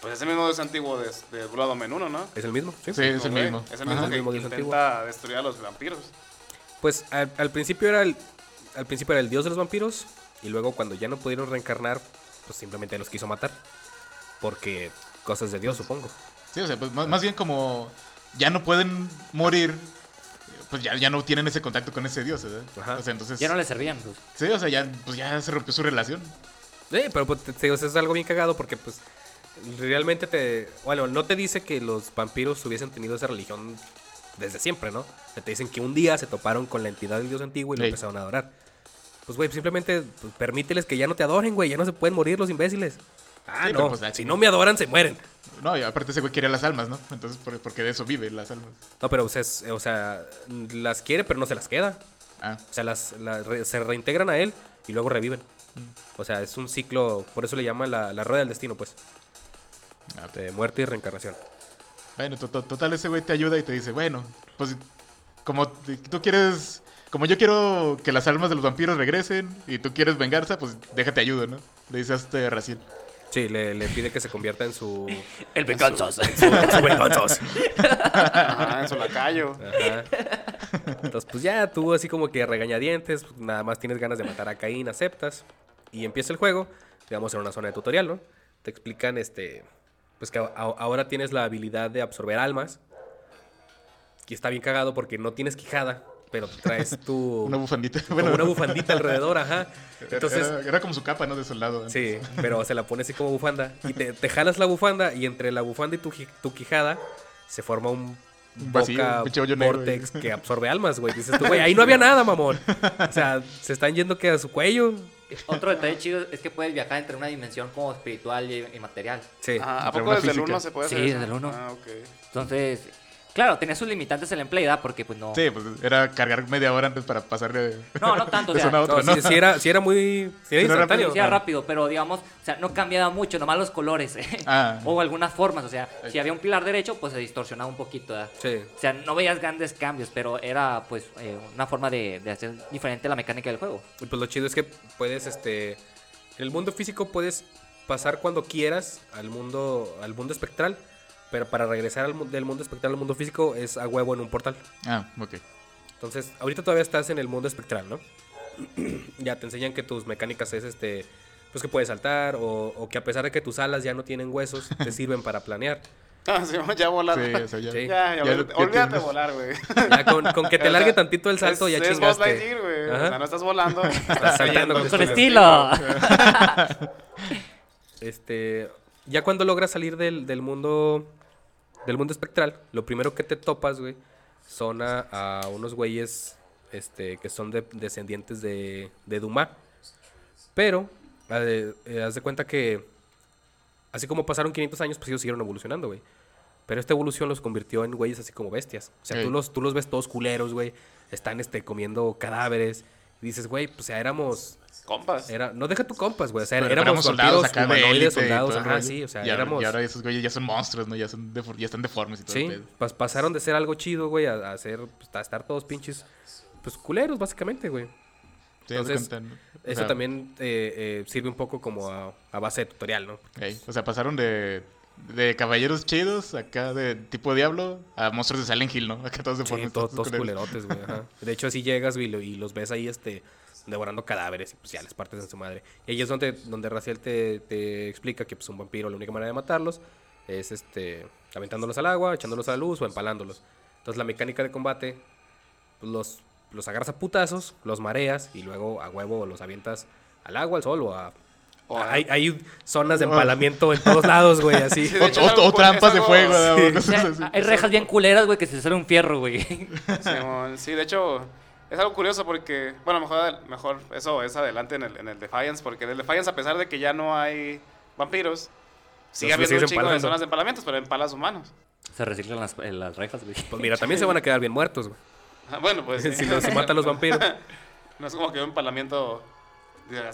pues es el mismo dios antiguo de, de Blood Omen 1, ¿no? ¿Es el mismo? Sí. Sí, es el mismo. Es el mismo Ajá. que El mismo intenta destruir a los vampiros. Pues al, al principio era el, al principio era el dios de los vampiros y luego cuando ya no pudieron reencarnar, pues simplemente los quiso matar. Porque cosas de Dios, supongo. Sí, o sea, pues más, más bien como ya no pueden morir, pues ya, ya no tienen ese contacto con ese dios, ¿verdad? Ajá. O sea, entonces... Ya no le servían. pues. Sí, o sea, ya, pues ya se rompió su relación. Sí, pero pues, te- te digo, eso es algo bien cagado porque pues realmente te... Bueno, no te dice que los vampiros hubiesen tenido esa religión desde siempre, ¿no? Te dicen que un día se toparon con la entidad del dios antiguo y lo Sí. empezaron a adorar. Pues, güey, simplemente pues, permíteles que ya no te adoren, güey. Ya no se pueden morir los imbéciles. Ah, Sí, no. pues, si no me adoran, se mueren. No, y aparte ese güey quería las almas, ¿no? Entonces, por- porque de eso vive las almas. No, pero o sea, es- o sea, las quiere, pero no se las queda. Ah, O sea, las, re- se reintegran a él y luego reviven. O sea, es un ciclo, por eso le llaman la, la rueda del destino, pues. Ah, De muerte y reencarnación. Bueno, to- to- total, ese güey te ayuda y te dice, bueno, pues como tú quieres, como yo quiero que las almas de los vampiros regresen y tú quieres venganza, pues déjate ayudo, ¿no? Le dice a este Raciel. Sí, le, le pide que se convierta en su... [LAUGHS] El venganzas. en su, en su [LAUGHS] venganzas. Ajá, en su lacayo. Ajá. Entonces, pues ya tú así como que regañadientes, nada más tienes ganas de matar a Caín, aceptas. Y empieza el juego, digamos en una zona de tutorial, ¿no? Te explican, este, pues que a- ahora tienes la habilidad de absorber almas. Y está bien cagado porque no tienes quijada, pero traes tu... [LAUGHS] Una bufandita. como una bufandita alrededor, ajá. Entonces, era, era como su capa, ¿no? De soldado. Sí, pero se la pone así como bufanda. Y te, te jalas la bufanda y entre la bufanda y tu, tu quijada se forma un boca vortex que absorbe almas, güey. Dices tú, [LAUGHS] güey, ahí no había nada, mamón. O sea, se están yendo que a su cuello. [LAUGHS] Otro detalle chido es que puedes viajar entre una dimensión como espiritual y, y material. Sí. Ajá, ¿A poco desde el física. 1 se puede Sí, hacer eso? desde el uno. Ah, ok. Entonces, claro, tenía sus limitantes el empleo, ¿verdad? Porque pues no... Sí, pues era cargar media hora antes para pasar de, No, no tanto, [LAUGHS] o de sea, a otra, No, ¿no? sí, sí era, sí era muy. Sí era instantáneo. Sí, era rápido, pero digamos, o sea, no cambiaba mucho, nomás los colores. ¿eh? Ah. [LAUGHS] O algunas formas, o sea, si había un pilar derecho, pues se distorsionaba un poquito, ¿verdad? Sí. O sea, no veías grandes cambios, pero era pues eh, una forma de, de hacer diferente la mecánica del juego. Y pues lo chido es que puedes, este. En el mundo físico puedes pasar cuando quieras al mundo, al mundo espectral. Pero para regresar al, del mundo espectral al mundo físico es a huevo en un portal. Ah, ok. Entonces, ahorita todavía estás en el mundo espectral, ¿no? [CLEARS THROAT] ya te enseñan que tus mecánicas es este. Pues que puedes saltar, o, o que a pesar de que tus alas ya no tienen huesos, te [LAUGHS] sirven para planear. Ah, sí, ya volar. Sí, o sea, ya. Sí. Ya, ya, Ya olvídate, lo- ya olvídate de tienes- volar, güey. Ya con, con que te [LAUGHS] largue tantito el salto, es, ya es Buzz chingaste. Lightyear, güey. O sea, no estás volando. Estás [LAUGHS] saltando con, Con estilo. estilo. Este, ya cuando logras salir del, del mundo del mundo espectral, lo primero que te topas, güey, son a, a unos güeyes este, que son de- descendientes de, de Dumas. Pero, eh, eh, haz de cuenta que, así como pasaron 500 años, pues ellos siguieron evolucionando, güey. Pero esta evolución los convirtió en güeyes así como bestias. O sea, tú, los, tú los ves todos culeros, güey. Están este, comiendo cadáveres. Y dices, güey, pues sea, éramos... Compas. Era, no deja tu compas, güey. O sea, Pero éramos, soldados acá de élite soldados. Ajá, rollo. sí, o sea, y ahora, éramos... y ahora esos güeyes ya son monstruos, ¿no? Ya, son defor- ya están deformes y todo Sí, el pedo. pasaron de ser algo chido, güey, a, a ser, pues, a estar todos pinches, pues culeros, básicamente, güey. Sí, de Entonces, Eso sea, también eh, eh, sirve un poco como a, a base de tutorial, ¿no? ey, o sea, pasaron de, de caballeros chidos, acá de tipo diablo, a monstruos de Silent Hill, ¿no? [LAUGHS] Acá todos Sí, deformes. todos, todos culerotes, güey. ajá. De hecho, así llegas güey, y los ves ahí, este, devorando cadáveres y pues ya les partes en su madre. Y ahí es donde, donde Raciel te, te explica que pues un vampiro, la única manera de matarlos es, este, aventándolos al agua, echándolos a la luz o empalándolos. Entonces la mecánica de combate, pues, los, los agarras a putazos, los mareas y luego a huevo los avientas al agua, al sol o a... O a- hay, hay zonas de empalamiento en todos lados, güey, [LAUGHS] así. Sí, hecho, O, trampas de fuego, sí. O sea, hay rejas bien culeras, güey, que se sale un fierro, güey. Sí, de hecho, es algo curioso porque, bueno, mejor, mejor eso es adelante en el, en el Defiance, porque en el Defiance, a pesar de que ya no hay vampiros, sigue habiendo un chingo de zonas de empalamientos, pero empalas humanos. Se reciclan las, eh, las rejas, güey. Pues mira, también se van a quedar bien muertos, güey. Ah, bueno, pues sí. [LAUGHS] Si, los- matan los vampiros. [LAUGHS] No es como que un empalamiento.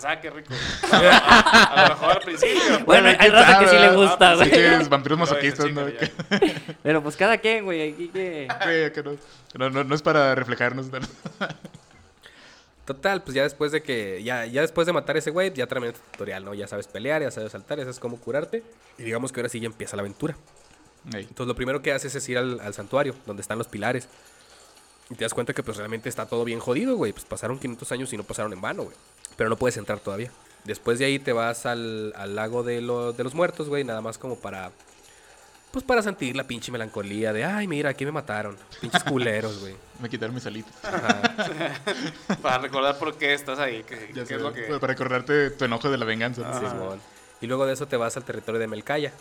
Ah, qué rico. A, [LAUGHS] a lo mejor al principio. Bueno, hay raza que sí le gusta, Ah, Sí, güey. que es [LAUGHS] vampiros masoquistas, ¿no? [LAUGHS] Pero pues cada quien, güey. Aquí que... Sí, que no, no, no, no es para reflejarnos. ¿no? Total, pues ya después de que. Ya, ya después de matar a ese güey, ya termina el tutorial, ¿no? Ya sabes pelear, ya sabes saltar, ya sabes cómo curarte. Y digamos que ahora sí ya empieza la aventura. Ey. Entonces lo primero que haces es ir al, al santuario, donde están los pilares. Y te das cuenta que pues realmente está todo bien jodido, güey. Pues pasaron 500 años y no pasaron en vano, güey. Pero no puedes entrar todavía. Después de ahí te vas al, al lago de, lo- de los muertos, güey. Nada más como para... Pues para sentir la pinche melancolía de... Ay, mira, aquí me mataron. Pinches culeros, güey. [LAUGHS] Me quitaron mis alitas. [LAUGHS] Para recordar por qué estás ahí. ¿Qué, Ya qué sé, es lo que.? Para recordarte tu enojo de la venganza. Ah. Sí. Y luego de eso te vas al territorio de Melcaya.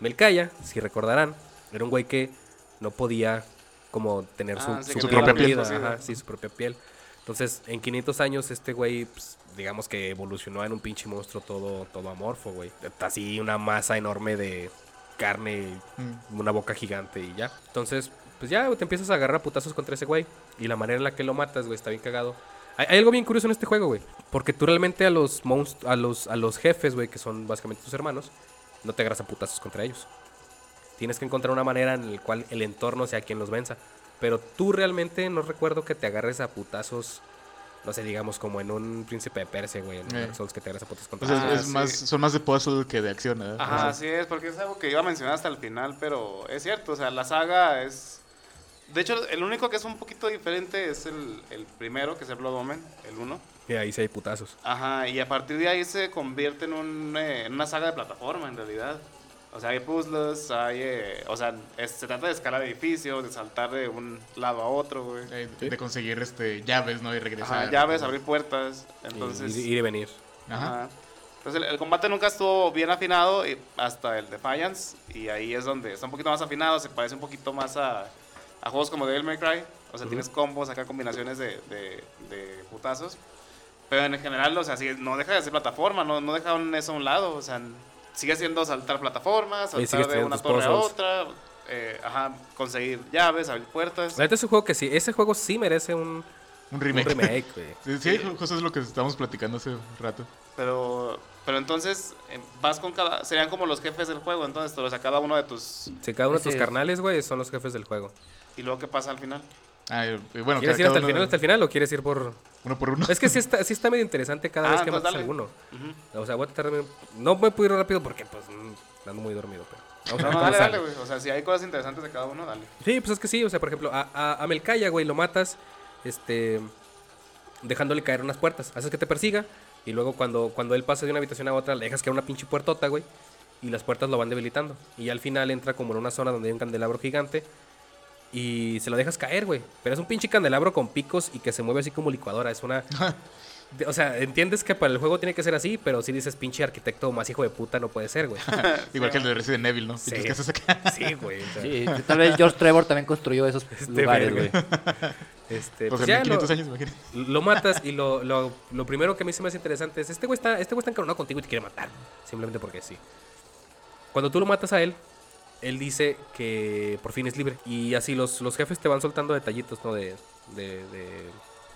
Melcaya, si recordarán, era un güey que no podía como tener su, Ah, sí, su propia piel piel. Ajá, sí, su propia piel. Entonces, en 500 años este güey, pues, digamos que evolucionó en un pinche monstruo todo, todo amorfo, güey. Así una masa enorme de carne, Mm. una boca gigante y ya. Entonces, pues ya te empiezas a agarrar a putazos contra ese güey. Y la manera en la que lo matas, güey, está bien cagado. Hay, hay algo bien curioso en este juego, güey. Porque tú realmente a los a los, a los jefes, güey, que son básicamente tus hermanos, no te agarras a putazos contra ellos. Tienes que encontrar una manera en la cual el entorno sea quien los venza. Pero tú realmente no recuerdo que te agarres a putazos, no sé, digamos como en un príncipe de Persia, güey, en Eh. Dark Souls que te agarras a putazos O contra sea, ellos. Ah, es sí. más, son más de puzzle que de acción, ¿verdad? Ajá, así es, porque es algo que iba a mencionar hasta el final, pero es cierto, o sea, la saga es... De hecho, el único que es un poquito diferente es el, el primero, que es el Blood Omen, el 1. Y ahí sí hay putazos. Ajá, y a partir de ahí se convierte en, un, eh, en una saga de plataforma, en realidad. O sea, hay puzzles, hay... eh, o sea, es- se trata de escalar edificios, de saltar de un lado a otro, güey. Eh, De, de conseguir este, llaves, ¿no? Y regresar. Ajá, llaves, abrir puertas, entonces... Y, ir y venir. Ajá. Ajá. Entonces el, el combate nunca estuvo bien afinado y- hasta el Defiance y ahí es donde está un poquito más afinado, se parece un poquito más a, a juegos como Devil May Cry, o sea, tienes combos, acá combinaciones de, de, de putazos, pero en general, o sea, sí, no deja de ser plataforma, no, no deja un- eso a un lado, o sea, sigue siendo saltar plataformas, saltar de una torre a otra, eh, ajá, conseguir llaves, abrir puertas. La es un juego que sí, ese juego sí merece un, Un un remake. remake, [LAUGHS] güey. Sí, sí, justo es lo que estábamos platicando hace un rato. Pero, pero entonces eh, vas con cada. Serían como los jefes del juego, entonces, o sea, cada uno de tus. Si cada uno de tus es. carnales, güey, son los jefes del juego. Y luego, ¿qué pasa al final? Ah, bueno, ¿Quieres ir hasta el final, hasta el final o quieres ir por...? Uno por uno. Es que sí está, sí está medio interesante cada Ah, vez que entonces matas a dale. alguno. O sea, voy a tratar de... No me puedo ir rápido porque, pues, mm, ando muy dormido, pero... Vamos a No, ver no, cómo dale, dale, güey. O sea, si hay cosas interesantes de cada uno, dale. Sí, pues es que sí, o sea, por ejemplo, a, a, a Melcaya, güey, lo matas, este, dejándole caer unas puertas. Haces que te persiga y luego cuando, cuando él pasa de una habitación a otra, le dejas caer una pinche puertota, güey, y las puertas lo van debilitando. Y al final entra como en una zona donde hay un candelabro gigante y se lo dejas caer, güey. Pero es un pinche candelabro con picos y que se mueve así como licuadora. Es una... O sea, entiendes que para el juego tiene que ser así, pero si dices pinche arquitecto más hijo de puta no puede ser, güey. [LAUGHS] Igual que el de Resident Evil, ¿no? Sí. Güey. o sea, Sí, tal vez George Trevor también construyó esos [LAUGHS] Este lugares, güey. [LAUGHS] Este, Pues pues en ya 1500 lo, años, imagínate. lo matas y lo, lo, lo primero que a mí se me hace interesante es, este güey está, este güey está encaronado contigo y te quiere matar. Simplemente porque sí. Cuando tú lo matas a él, él dice que por fin es libre. Y así los, los jefes te van soltando detallitos, ¿no? De, de, de,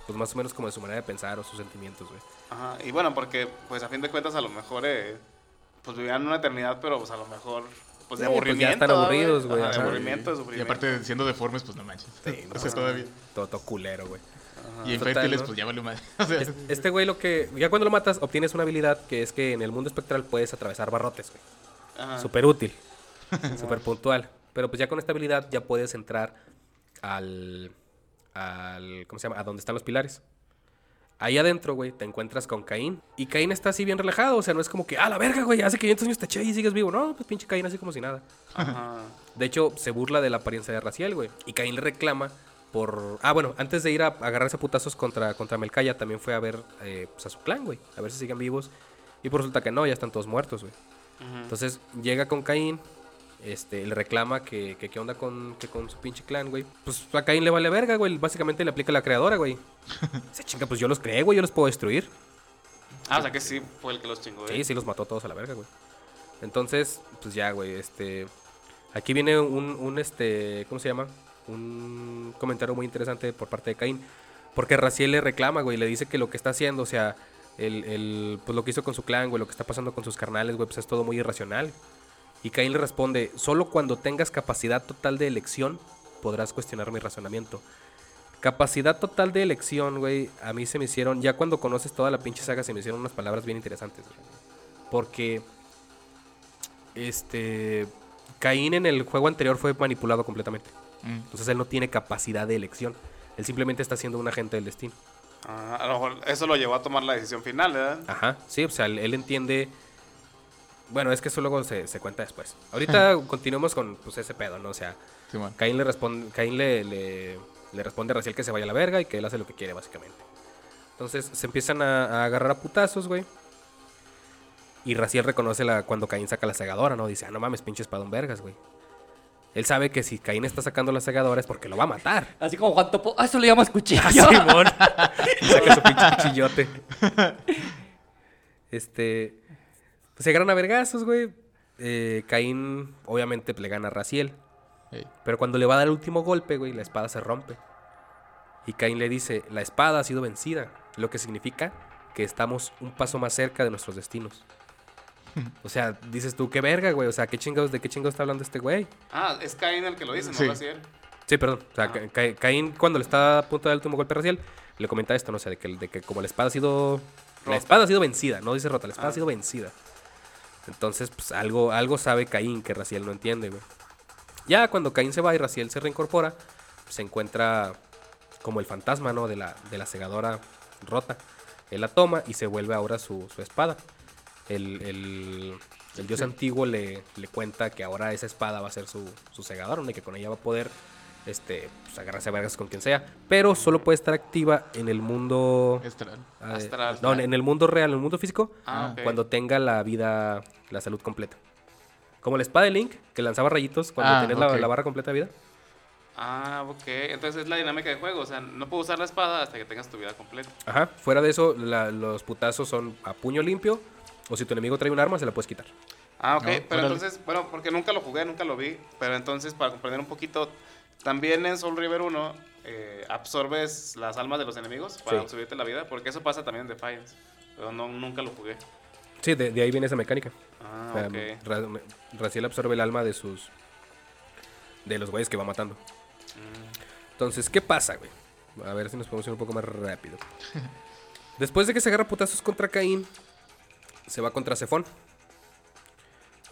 pues más o menos como de su manera de pensar o sus sentimientos, güey. Ajá. Y bueno, porque, pues a fin de cuentas, a lo mejor, eh, pues vivían una eternidad, pero pues a lo mejor, pues de Sí, pues, ya aburrimiento. están ¿verdad, aburridos, güey, Ajá, de aburrimiento, de Y sufrimiento. aparte, siendo deformes, pues no manches. Sí, [LAUGHS] o sea, no. todavía. Todo, todo culero, güey. Y Total, infértiles, ¿no? pues ya valió madre. [LAUGHS] O sea, Es- Este güey lo que... Ya cuando lo matas, obtienes una habilidad que es que en el mundo espectral puedes atravesar barrotes, güey. Ajá. Súper útil. [LAUGHS] Súper puntual. Pero pues ya con esta habilidad ya puedes entrar al, al... ¿Cómo se llama? A donde están los pilares. Ahí adentro, güey, te encuentras con Caín. Y Caín está así bien relajado. O sea, no es como que, ah, la verga, güey, hace 500 años te eché y sigues vivo. No, pues pinche Caín así como si nada. Ajá. De hecho, se burla de la apariencia de Raciel, güey. Y Caín le reclama por... Ah, bueno, antes de ir a agarrarse a putazos contra, contra Melcaya, también fue a ver eh, pues, a su clan, güey. A ver si siguen vivos. Y resulta que no, ya están todos muertos, güey. Entonces llega con Caín, este, le reclama que, que qué onda con, que con su pinche clan, güey. Pues a Caín le vale verga, güey. Básicamente le aplica la creadora, güey. [LAUGHS] Se chinga, pues yo los creé, güey, yo los puedo destruir. Ah, o sea que sí fue el que los chingó. ¿eh? Sí, sí los mató todos a la verga, güey. Entonces, pues ya, güey, este... Aquí viene un, un, este, ¿cómo se llama? Un comentario muy interesante por parte de Caín. Porque Raciel le reclama, güey, le dice que lo que está haciendo, o sea, el, el, pues lo que hizo con su clan, güey, lo que está pasando con sus carnales, güey, pues es todo muy irracional. Y Caín le responde, solo cuando tengas capacidad total de elección podrás cuestionar mi razonamiento. Capacidad total de elección, güey, a mí se me hicieron, ya cuando conoces toda la pinche saga, se me hicieron unas palabras bien interesantes, güey. Porque, este, Caín en el juego anterior fue manipulado completamente. Mm. Entonces él no tiene capacidad de elección. Él simplemente está siendo un agente del destino. Ah, a lo mejor eso lo llevó a tomar la decisión final, ¿verdad? Ajá, sí, o sea, él, él entiende... Bueno, es que eso luego se, se cuenta después. Ahorita [LAUGHS] continuemos con pues, ese pedo, ¿no? O sea, Simón. Caín le responde, Caín le, le, le responde a Raciel que se vaya a la verga y que él hace lo que quiere, básicamente. Entonces se empiezan a, a agarrar a putazos, güey. Y Raciel reconoce la, cuando Caín saca la segadora, ¿no? Dice, ah, no mames, pinche espadón vergas, güey. Él sabe que si Caín está sacando la segadora es porque lo va a matar. Así como Juan Topo. Ah, eso le llamas cuchillo. [LAUGHS] Ah, Simón. [LAUGHS] Y saca su pinche cuchillote. Este. Pues se agarran a vergazos, güey. Eh, Caín, obviamente, le gana a Raciel. Pero cuando le va a dar el último golpe, güey, la espada se rompe. Y Caín le dice: La espada ha sido vencida. Lo que significa que estamos un paso más cerca de nuestros destinos. [LAUGHS] O sea, dices tú, qué verga, güey. O sea, ¿qué chingados, ¿de qué chingados está hablando este güey? Ah, es Cain el que lo dice, no Sí. Raciel. Sí, perdón. O sea, Ah. Ca- Ca- Caín, cuando le está a punto de dar el último golpe a Raciel, le comenta esto, no sé, de que, de que como la espada ha sido. La espada ha sido vencida, no dice rota, la espada Ah. ha sido vencida. Entonces, pues algo, algo sabe Caín que Raciel no entiende, güey. Ya cuando Caín se va y Raciel se reincorpora, se encuentra como el fantasma, ¿no? De la, de la segadora rota. Él la toma y se vuelve ahora su, su espada. El, el- el dios antiguo le, le cuenta que ahora esa espada va a ser su, su segadora, ¿no? y que con ella va a poder este, pues, agarrarse a vergas con quien sea. Pero solo puede estar activa en el mundo... Astral. ah, Astral. no, en el mundo real, en el mundo físico, Ah, ok. cuando tenga la vida, la salud completa. Como la espada de Link, que lanzaba rayitos cuando Ah, tenías la- barra completa de vida. Ah, ok. Entonces es la dinámica de juego. O sea, no puedo usar la espada hasta que tengas tu vida completa. Ajá. Fuera de eso, la- los putazos son a puño limpio. O si tu enemigo trae un arma, se la puedes quitar. Ah, ok. No, pero órale. entonces, bueno, porque nunca lo jugué, nunca lo vi. Pero entonces, para comprender un poquito, también en Soul River 1 eh, absorbes las almas de los enemigos para Sí. subirte la vida. Porque eso pasa también en Defiance. Pero no, nunca lo jugué. Sí, de, de ahí viene esa mecánica. Ah, O sea, ok. Ra- Raziel absorbe el alma de sus. de los güeyes que va matando. Mm. Entonces, ¿qué pasa, güey? A ver si nos podemos ir un poco más rápido. [LAUGHS] Después de que se agarra putazos contra Caín, se va contra Cefón.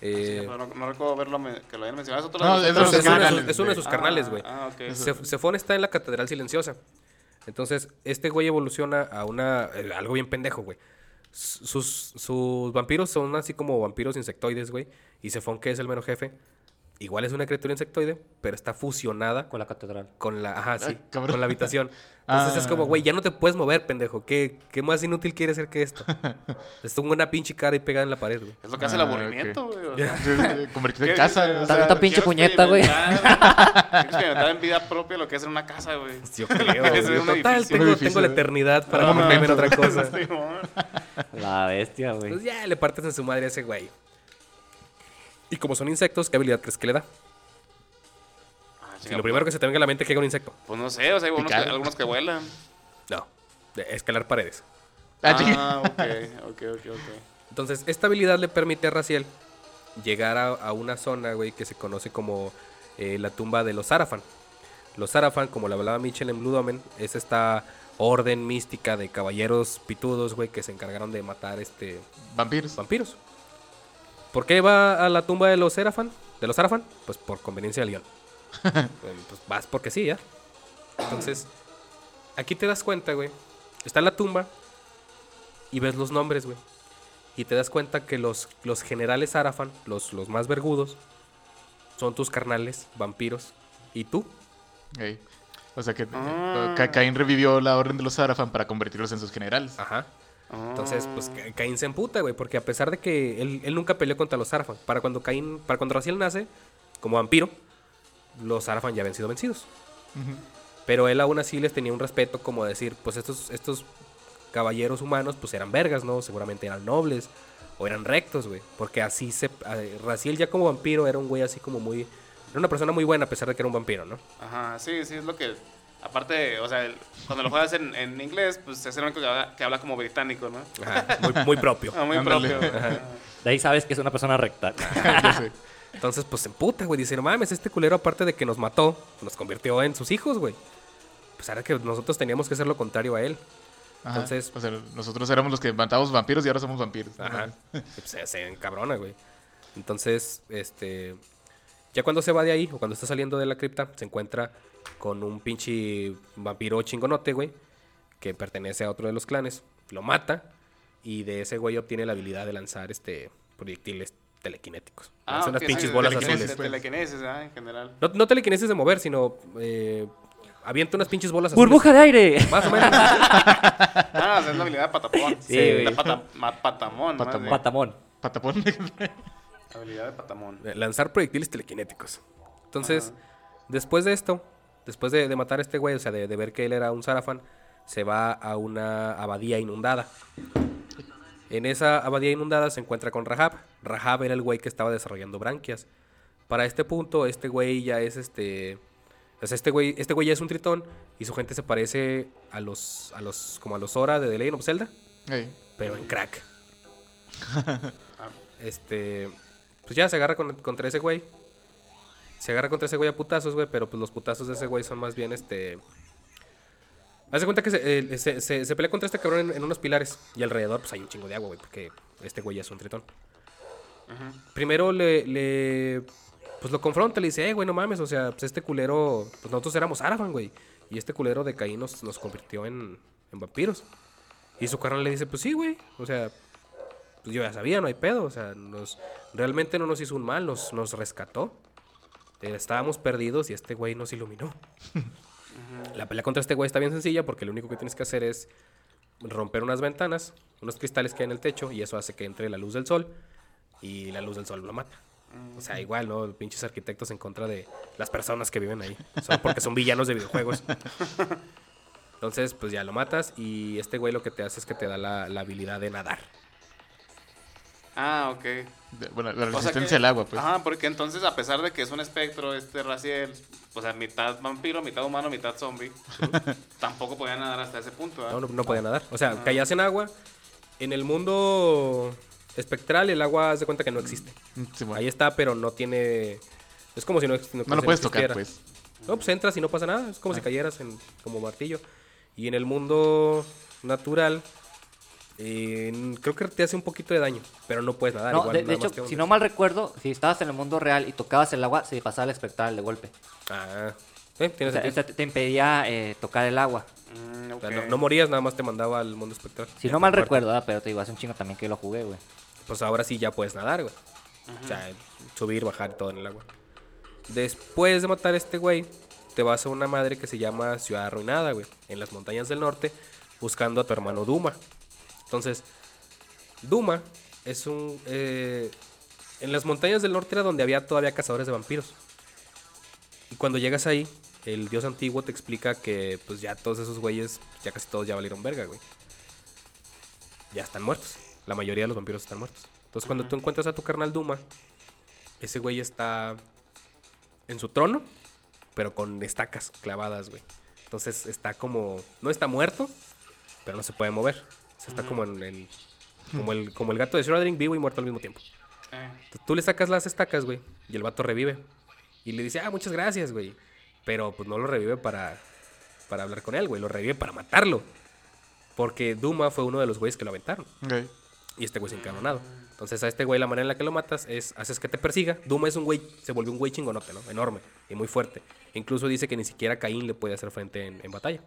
Sí, Eh, pero no, no recuerdo verlo que lo hayan mencionado. ¿Es otro No, de es es, los uno de carnales, sus, es uno de sus Ah, carnales, güey. Ah, ok. Cef- Cefón está en la Catedral Silenciosa. Entonces, este güey evoluciona a una. eh, algo bien pendejo, güey. Sus, sus vampiros son así como vampiros insectoides, güey. Y Cefón, que es el mero jefe, igual es una criatura insectoide, pero está fusionada Con la catedral. con la. Ajá, sí. Ay, cabrón. con la habitación. [LAUGHS] Entonces es como, Ah. güey, ya no te puedes mover, pendejo. ¿Qué, qué más inútil quieres ser que esto? [LAUGHS] es una pinche cara y pegada en la pared, güey. Es lo que hace el Ah, aburrimiento, güey. o sea, [LAUGHS] Sí, sí, Convertirse en ¿qué- casa. o o sea, Tanta pinche puñeta, güey. experimentar- en vida propia lo que es en una casa, güey. Yo creo, güey. Total, edificio. tengo, Un edificio, tengo la eternidad para Ah, convertirme en otra cosa. La bestia, güey. Pues ya le partes en su madre a ese güey. Y como son insectos, ¿qué habilidad crees que le da? Ah, Si lo primero que se te venga a la mente es que haga un insecto. Pues no sé, o sea, hay unos que- Picar. algunos que vuelan. No, de escalar paredes. Ah. Ah, ok, ok, ok, ok. Entonces, esta habilidad le permite a Raciel llegar a, a una zona, güey, que se conoce como eh, la tumba de los Sarafan. Los Sarafan, como le hablaba Mitchell en Blue Domain, es esta orden mística de caballeros pitudos, güey, que se encargaron de matar este Vampiros. vampiros. ¿Por qué va a la tumba de los Serafan? ¿De los Sarafan? Pues por conveniencia de León. [LAUGHS] pues vas porque sí, ya. Entonces, aquí te das cuenta, güey. Está en la tumba y ves los nombres, güey. Y te das cuenta que los, los generales Sarafan, los, los más vergudos, son tus carnales, vampiros. ¿Y tú? O sea que Ah. Ca- Caín revivió la orden de los Sarafan para convertirlos en sus generales. Ajá. Entonces, pues Ah. Ca- Caín se emputa, güey, porque a pesar de que él, él nunca peleó contra los Sarafan, para cuando Caín, para cuando Raciel nace, como vampiro, los Sarafan ya habían sido vencidos. Pero él aún así les tenía un respeto como decir, pues estos, estos caballeros humanos, pues eran vergas, ¿no? Seguramente eran nobles o eran rectos, güey. Porque así se... Raciel ya como vampiro era un güey así como muy, Era una persona muy buena a pesar de que era un vampiro, ¿no? Ajá, sí, sí, es lo que. Aparte, o sea, el- cuando lo juegas en, en inglés, pues es el único que habla, que habla como británico, ¿no? Ajá, muy, muy propio. Ah, muy Ándale. propio. Ajá. De ahí sabes que es una persona recta. [LAUGHS] Entonces, pues se emputa, güey. Dice, no mames, este culero, aparte de que nos mató, nos convirtió en sus hijos, güey. Pues ahora que nosotros teníamos que hacer lo contrario a él. Ajá. Entonces- o sea, nosotros éramos los que matábamos vampiros y ahora somos vampiros. Ajá. [LAUGHS] Pues, se, se encabrona, güey. Entonces, este. Ya cuando se va de ahí, o cuando está saliendo de la cripta, se encuentra con un pinche vampiro chingonote, güey. Que pertenece a otro de los clanes. Lo mata. Y de ese güey obtiene la habilidad de lanzar este proyectiles telequinéticos. Ah, Lanza unas pinches sí, bolas telequinesis, azules. De telequinesis, ah, en general. No, no telequinesis de mover, sino. Eh, avienta unas pinches bolas azules. ¡Burbuja de aire! Más o menos. [LAUGHS] Ah, o sea, es la habilidad de patapón. Sí, güey. La pata- ma- patamón. más Patamón. Patamón. Habilidad de patamón. Eh, lanzar proyectiles telequinéticos. Entonces, después de esto, después de, de matar a este güey, o sea, de, de ver que él era un Sarafan, se va a una abadía inundada. En esa abadía inundada se encuentra con Rahab. Rahab era el güey que estaba desarrollando branquias. Para este punto, este güey ya es este. O sea, este güey, este güey ya es un tritón y su gente se parece a los, a los, como a los Zora de The Legend of Zelda, pero en crack. [LAUGHS] este, pues ya se agarra con- contra ese güey. Se agarra contra ese güey a putazos, güey, pero pues los putazos de ese güey son más bien este. Haz de cuenta que se, eh, se- se- se pelea contra este cabrón en, en unos pilares y alrededor pues hay un chingo de agua, güey, porque este güey ya es un tritón. Primero le, le- Pues lo confronta, le dice, eh, güey, no mames, o sea, pues este culero. Pues nosotros éramos Arafan, güey. Y este culero de Caín nos, nos convirtió en, en vampiros. Y su carnal le dice, pues sí, güey. O sea, pues yo ya sabía, no hay pedo. O sea, nos, realmente no nos hizo un mal, nos, nos rescató. Eh, estábamos perdidos y este güey nos iluminó. [LAUGHS] La pelea contra este güey está bien sencilla porque lo único que tienes que hacer es romper unas ventanas, unos cristales que hay en el techo y eso hace que entre la luz del sol y la luz del sol lo mata. O sea, igual, ¿no? Pinches arquitectos en contra de las personas que viven ahí. Solo porque son villanos de videojuegos. [LAUGHS] Entonces, pues ya lo matas y este güey lo que te hace es que te da la, la habilidad de nadar. Ah, ok. De- Bueno, la O sea resistencia que- al agua, pues. Ajá, porque entonces, a pesar de que es un espectro, este Raciel, o sea, mitad vampiro, mitad humano, mitad zombie, [LAUGHS] tampoco podía nadar hasta ese punto, ¿verdad? No, no, no podía nadar. O sea, caías en agua. En el mundo espectral, el agua haz de cuenta que no existe. Mm, sí, bueno. Ahí está, pero no tiene. Es como si no, no, No lo puedes tocar, existiera. pues. No, pues entras y no pasa nada. Es como si cayeras en, como martillo. Y en el mundo natural, eh, creo que te hace un poquito de daño, pero no puedes nadar. No, igual, de, nada hecho, si no mal recuerdo, si estabas en el mundo real y tocabas el agua, se pasaba el espectral de golpe. Ah, eh, tiene O sea, te, impedía eh, tocar el agua. Mm, O ok. sea, no, no morías, nada más te mandaba al mundo espectral. Si no mal parte. recuerdo, pero te digo, hace un chingo también que lo jugué, güey. Pues ahora sí ya puedes nadar, güey. O sea, subir, bajar y todo en el agua. Después de matar a este güey, te vas a una madre que se llama Ciudad Arruinada, güey. En las montañas del norte, buscando a tu hermano Duma. Entonces, Duma es un... eh, en las montañas del norte era donde había todavía cazadores de vampiros. Y cuando llegas ahí, el dios antiguo te explica que pues ya todos esos güeyes, ya casi todos ya valieron verga, güey. Ya están muertos. La mayoría de los vampiros están muertos. Entonces cuando tú encuentras a tu carnal Duma, ese güey está en su trono, pero con estacas clavadas, güey. Entonces está como... No está muerto, pero no se puede mover. Sea, está como en el... Como el, como el gato de Schrödinger, vivo y muerto al mismo tiempo. Entonces, tú le sacas las estacas, güey, y el vato revive. Y le dice, ah, muchas gracias, güey. Pero pues no lo revive para, para hablar con él, güey. Lo revive para matarlo. Porque Duma fue uno de los güeyes que lo aventaron. Y este güey se encaronado. Entonces a este güey la manera en la que lo matas es haces que te persiga. Duma es un güey, se volvió un güey chingonote, ¿no? Enorme y muy fuerte. Incluso dice que ni siquiera Caín le puede hacer frente en, en batalla.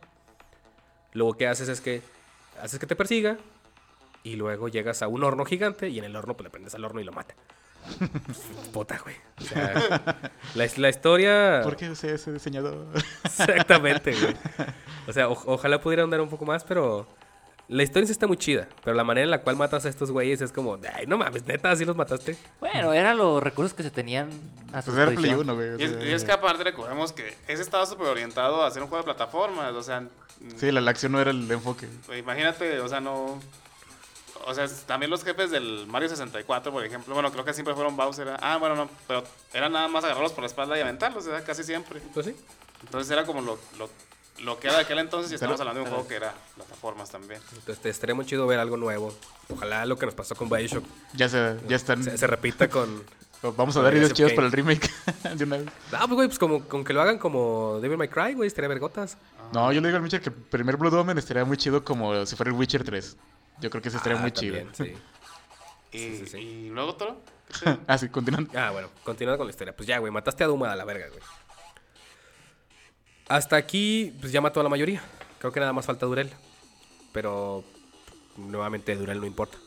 Luego que haces es que haces que te persiga y luego llegas a un horno gigante y en el horno pues le prendes al horno y lo mata. [LAUGHS] Puta, güey. O sea, la, la historia... ¿Por qué ese diseñador? Exactamente, güey. [LAUGHS] O sea, o- ojalá pudiera andar un poco más, pero la historia sí está muy chida. Pero la manera en la cual matas a estos güeyes es como, ay, no mames, neta, así los mataste. Bueno, eran los recursos que se tenían a su Pues era Play disposición. 1, güey. Y es, y es que aparte recordemos que ese estaba súper orientado a hacer un juego de plataformas, o sea, Sí, la, la acción no era el enfoque. Pues, Imagínate, o sea, no. O sea, también los jefes del Mario 64, por ejemplo. Bueno, creo que siempre fueron Bowser. Ah, bueno, no. Pero era nada más agarrarlos por la espalda y aventarlos, o sea, casi siempre. Pues sí. Entonces era como lo, lo, lo que era de aquel entonces y estamos hablando de un juego que era plataformas también. Entonces te estaría muy chido ver algo nuevo. Ojalá lo que nos pasó con Bioshock Ya se, ya están. se, se repita con... Vamos a dar ideas chidas para el remake [LAUGHS] de una vez. Ah, pues güey, pues como con que lo hagan como Devil May Cry, güey, estaría vergotas. No, yo le digo al Witcher que el primer Blood Omen estaría muy chido como si fuera el Witcher 3. Yo creo que ese estaría Ah, muy también, chido. sí. [LAUGHS] Y, Sí, sí, sí. y luego otro. [LAUGHS] ah, sí, continuando. Ah, bueno, continuando con la historia. Pues ya, güey, mataste a Duma a la verga, güey. Hasta aquí, pues ya mató a la mayoría. Creo que nada más falta Durel. Pero nuevamente Durel no importa.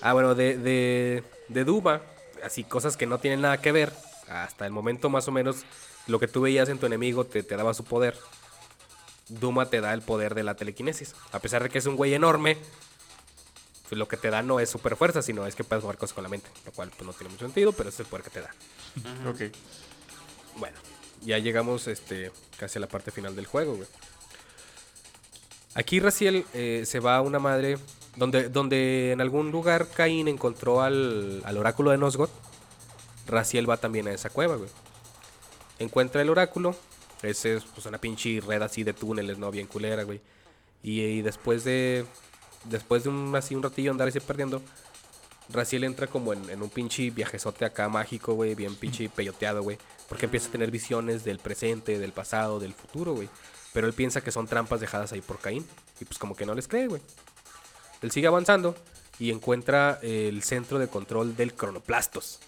ah, bueno, de, de, de Duma, así cosas que no tienen nada que ver. Hasta el momento más o menos lo que tú veías en tu enemigo te, te daba su poder. Duma te da el poder de la telequinesis. A pesar de que es un güey enorme, pues lo que te da no es super fuerza, sino es que puedes jugar cosas con la mente. Lo cual pues no tiene mucho sentido, pero ese es el poder que te da. Ok. Bueno, ya llegamos este, casi a la parte final del juego, güey. Aquí Raciel eh, se va a una madre donde, donde en algún lugar Caín encontró al, al oráculo de Nosgoth. Raciel va también a esa cueva, güey. Encuentra el oráculo. Ese es pues, una pinche red así de túneles, ¿no? Bien culera, güey. Y, y después de. Después de un así un ratillo andar así perdiendo. Raciel entra como en, en un pinche viajezote acá mágico, güey, bien pinche [LAUGHS] peyoteado, güey. Porque empieza a tener visiones del presente, del pasado, del futuro, güey. Pero él piensa que son trampas dejadas ahí por Caín. Y pues como que no les cree, güey. Él sigue avanzando y encuentra el centro de control del cronoplastos.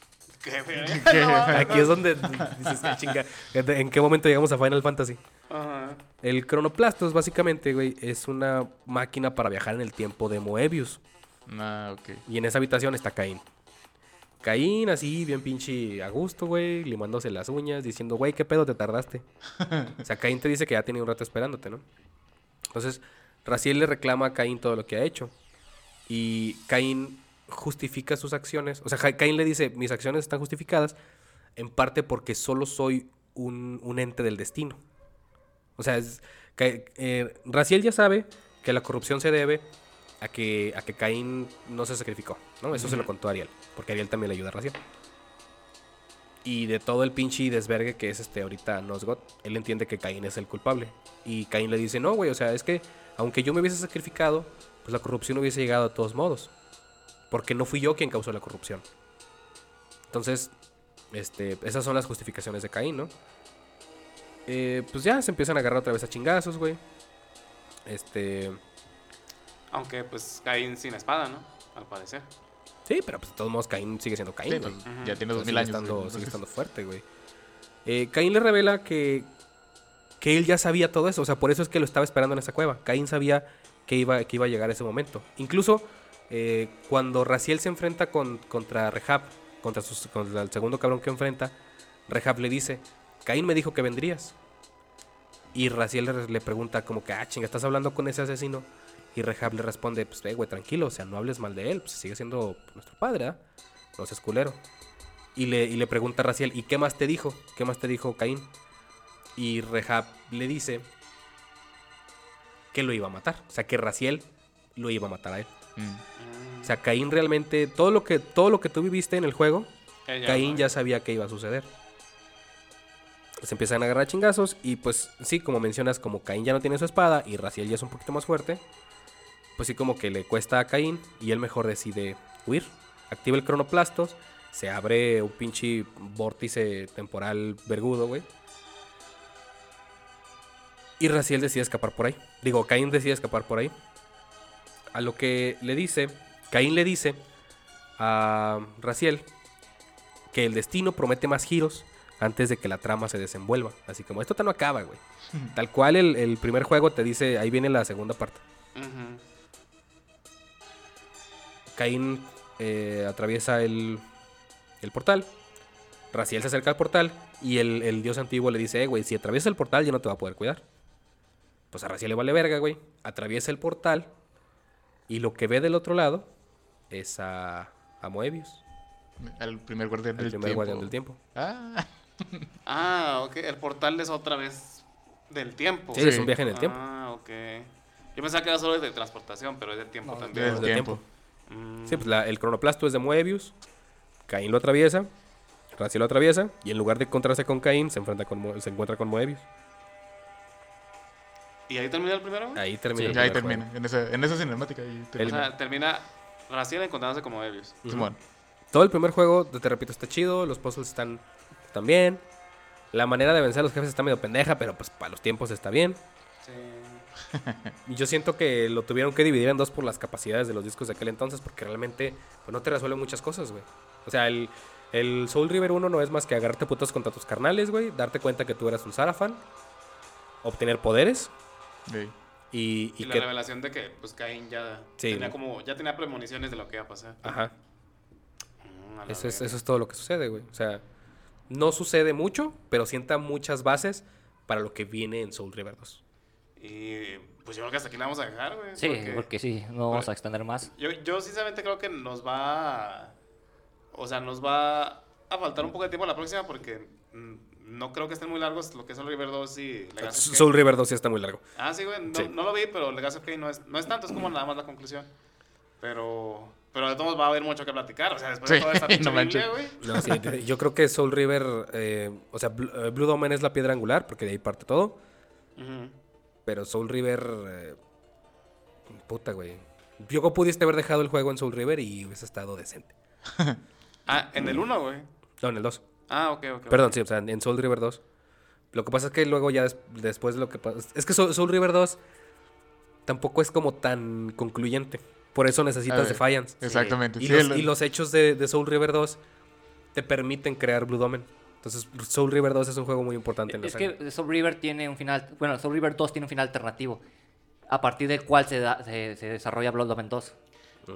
Qué verga. Aquí es donde dices, "Ah, chinga, ¿en qué momento llegamos a Final Fantasy? Ajá. El cronoplastos, básicamente, güey, es una máquina para viajar en el tiempo de Moebius. Ah, ok. Y en esa habitación está Caín. Caín, así, bien pinche a gusto, güey, limándose las uñas, diciendo, güey, ¿qué pedo te tardaste? [LAUGHS] o sea, Caín te dice que ya tiene un rato esperándote, ¿no? Entonces, Raciel le reclama a Caín todo lo que ha hecho. Y Caín justifica sus acciones. O sea, Caín le dice, mis acciones están justificadas en parte porque solo soy un, un ente del destino. O sea, es, eh, Raciel ya sabe que la corrupción se debe a que, a que Caín no se sacrificó, ¿no? Eso se lo contó a Ariel, porque Ariel también le ayuda a Raciel. Y de todo el pinche desvergue que es este ahorita Nosgoth, él entiende que Caín es el culpable. Y Caín le dice, no, güey, o sea, es que aunque yo me hubiese sacrificado, pues la corrupción hubiese llegado de todos modos. Porque no fui yo quien causó la corrupción. Entonces, este, esas son las justificaciones de Caín, ¿no? Eh, pues ya se empiezan a agarrar otra vez a chingazos, güey. Este. Aunque pues Caín sin espada, ¿no? Al parecer. Sí, pero pues de todos modos Caín sigue siendo Caín, Sí, güey. pues, ya tiene dos mil sigue años. Estando, sigue estando fuerte, güey. Eh, Caín le revela que, que él ya sabía todo eso. O sea, por eso es que lo estaba esperando en esa cueva. Caín sabía que iba, que iba a llegar ese momento. Incluso eh, cuando Raciel se enfrenta con, contra Rehab, contra, el segundo cabrón que enfrenta, Rehab le dice, Caín me dijo que vendrías. Y Raciel le, pregunta como que, ah, chinga, ¿estás hablando con ese asesino? Y Rehab le responde, pues, eh, güey, tranquilo, o sea, no hables mal de él, pues sigue siendo nuestro padre, ¿ah? No seas culero. Y le, y le pregunta a Raciel, ¿y qué más te dijo? ¿Qué más te dijo Caín? Y Rehab le dice que lo iba a matar. O sea, que Raciel lo iba a matar a él. mm. O sea, Caín realmente, todo lo que, todo lo que tú viviste en el juego, Ella, Caín ya sabía que iba a suceder. Se empiezan a agarrar chingazos y pues sí, como mencionas, como Caín ya no tiene su espada y Raciel ya es un poquito más fuerte, pues sí como que le cuesta a Caín y él mejor decide huir. Activa el cronoplastos, se abre un pinche vórtice temporal vergudo, güey. Y Raciel decide escapar por ahí. Digo, Caín decide escapar por ahí. A lo que le dice, Caín le dice a Raciel que el destino promete más giros antes de que la trama se desenvuelva. Así como esto no acaba, güey. [LAUGHS] Tal cual el, el primer juego te dice, ahí viene la segunda parte. Caín eh, atraviesa el, el portal. Raciel se acerca al portal y el, el dios antiguo le dice, eh, güey, si atraviesa el portal ya no te va a poder cuidar. Pues a Raciel le vale verga, güey. Atraviesa el portal y lo que ve del otro lado es a, a Moebius, Al primer guardián el del primer tiempo. guardián del tiempo. Ah, [LAUGHS] Ah, ok. El portal es otra vez del tiempo. Sí, es un viaje en el tiempo. Ah, ok. Yo pensaba que era solo de transportación, pero es de tiempo No, también. Del de tiempo. Mm. Sí, pues la- el cronoplasto es de Moebius. Caín lo atraviesa. Raziel lo atraviesa. Y en lugar de encontrarse con Caín, se, enfrenta con, se encuentra con Moebius. ¿Y ahí termina el primero? Ahí termina. Sí. el ahí termina. En esa, en esa cinemática ahí O termina. sea, termina Raciel encontrándose como. Simón. juego. Todo el primer juego, te repito, está chido. Los puzzles están, están bien. La manera de vencer a los jefes está medio pendeja, pero pues para los tiempos está bien. Sí. Y [LAUGHS] yo siento que lo tuvieron que dividir en dos por las capacidades de los discos de aquel entonces, porque realmente pues, no te resuelve muchas cosas, güey. O sea, el, el Soul River 1 no es más que agarrarte putos contra tus carnales, güey, darte cuenta que tú eras un Sarafan, obtener poderes Sí. y, Y, y la que... revelación de que pues Cain ya Sí. tenía como ya tenía premoniciones de lo que iba a pasar. Ajá, Mm, eso es, eso es todo lo que sucede, güey. O sea, no sucede mucho, pero sienta muchas bases para lo que viene en Soul River 2. Y pues yo creo que hasta aquí la vamos a dejar, güey. Sí, porque, sí, no vamos a extender más. Yo, yo sinceramente creo que nos va a- O sea, nos va a faltar un poco de tiempo la próxima porque mm, no creo que estén muy largos lo que es Soul River 2 y Legacy. Soul River 2 sí está muy largo. Ah, sí, güey. No, Sí. no lo vi, pero Legacy of Kain no es, no es tanto, es como nada más la conclusión. Pero, pero de todos modos va a haber mucho que platicar. O sea, después de Sí, toda esta [LAUGHS] pinche no manches. Biblia, güey. No, sí, yo creo que Soul River, eh, o sea, eh, Blue Domain es la piedra angular, porque de ahí parte todo. Pero Soul River, eh, puta, güey. Yo pudiste haber dejado el juego en Soul River y hubiese estado decente. [LAUGHS] Ah, en el 1, güey. No, en el 2. Ah, ok, ok. Perdón, sí, o sea, en Soul River 2. Lo que pasa es que luego ya des- después de lo que pasa... Es que Soul, Soul River 2 tampoco es como tan concluyente. Por eso necesitas Defiance. Exactamente. Y, sí, los, el- y los hechos de, de Soul River 2 te permiten crear Blue Domain. Entonces, Soul River 2 es un juego muy importante en la Es saga. que Soul River tiene un final, bueno, Soul River 2 tiene un final alternativo, a partir del cual se, da- se, se desarrolla Blood Omen 2.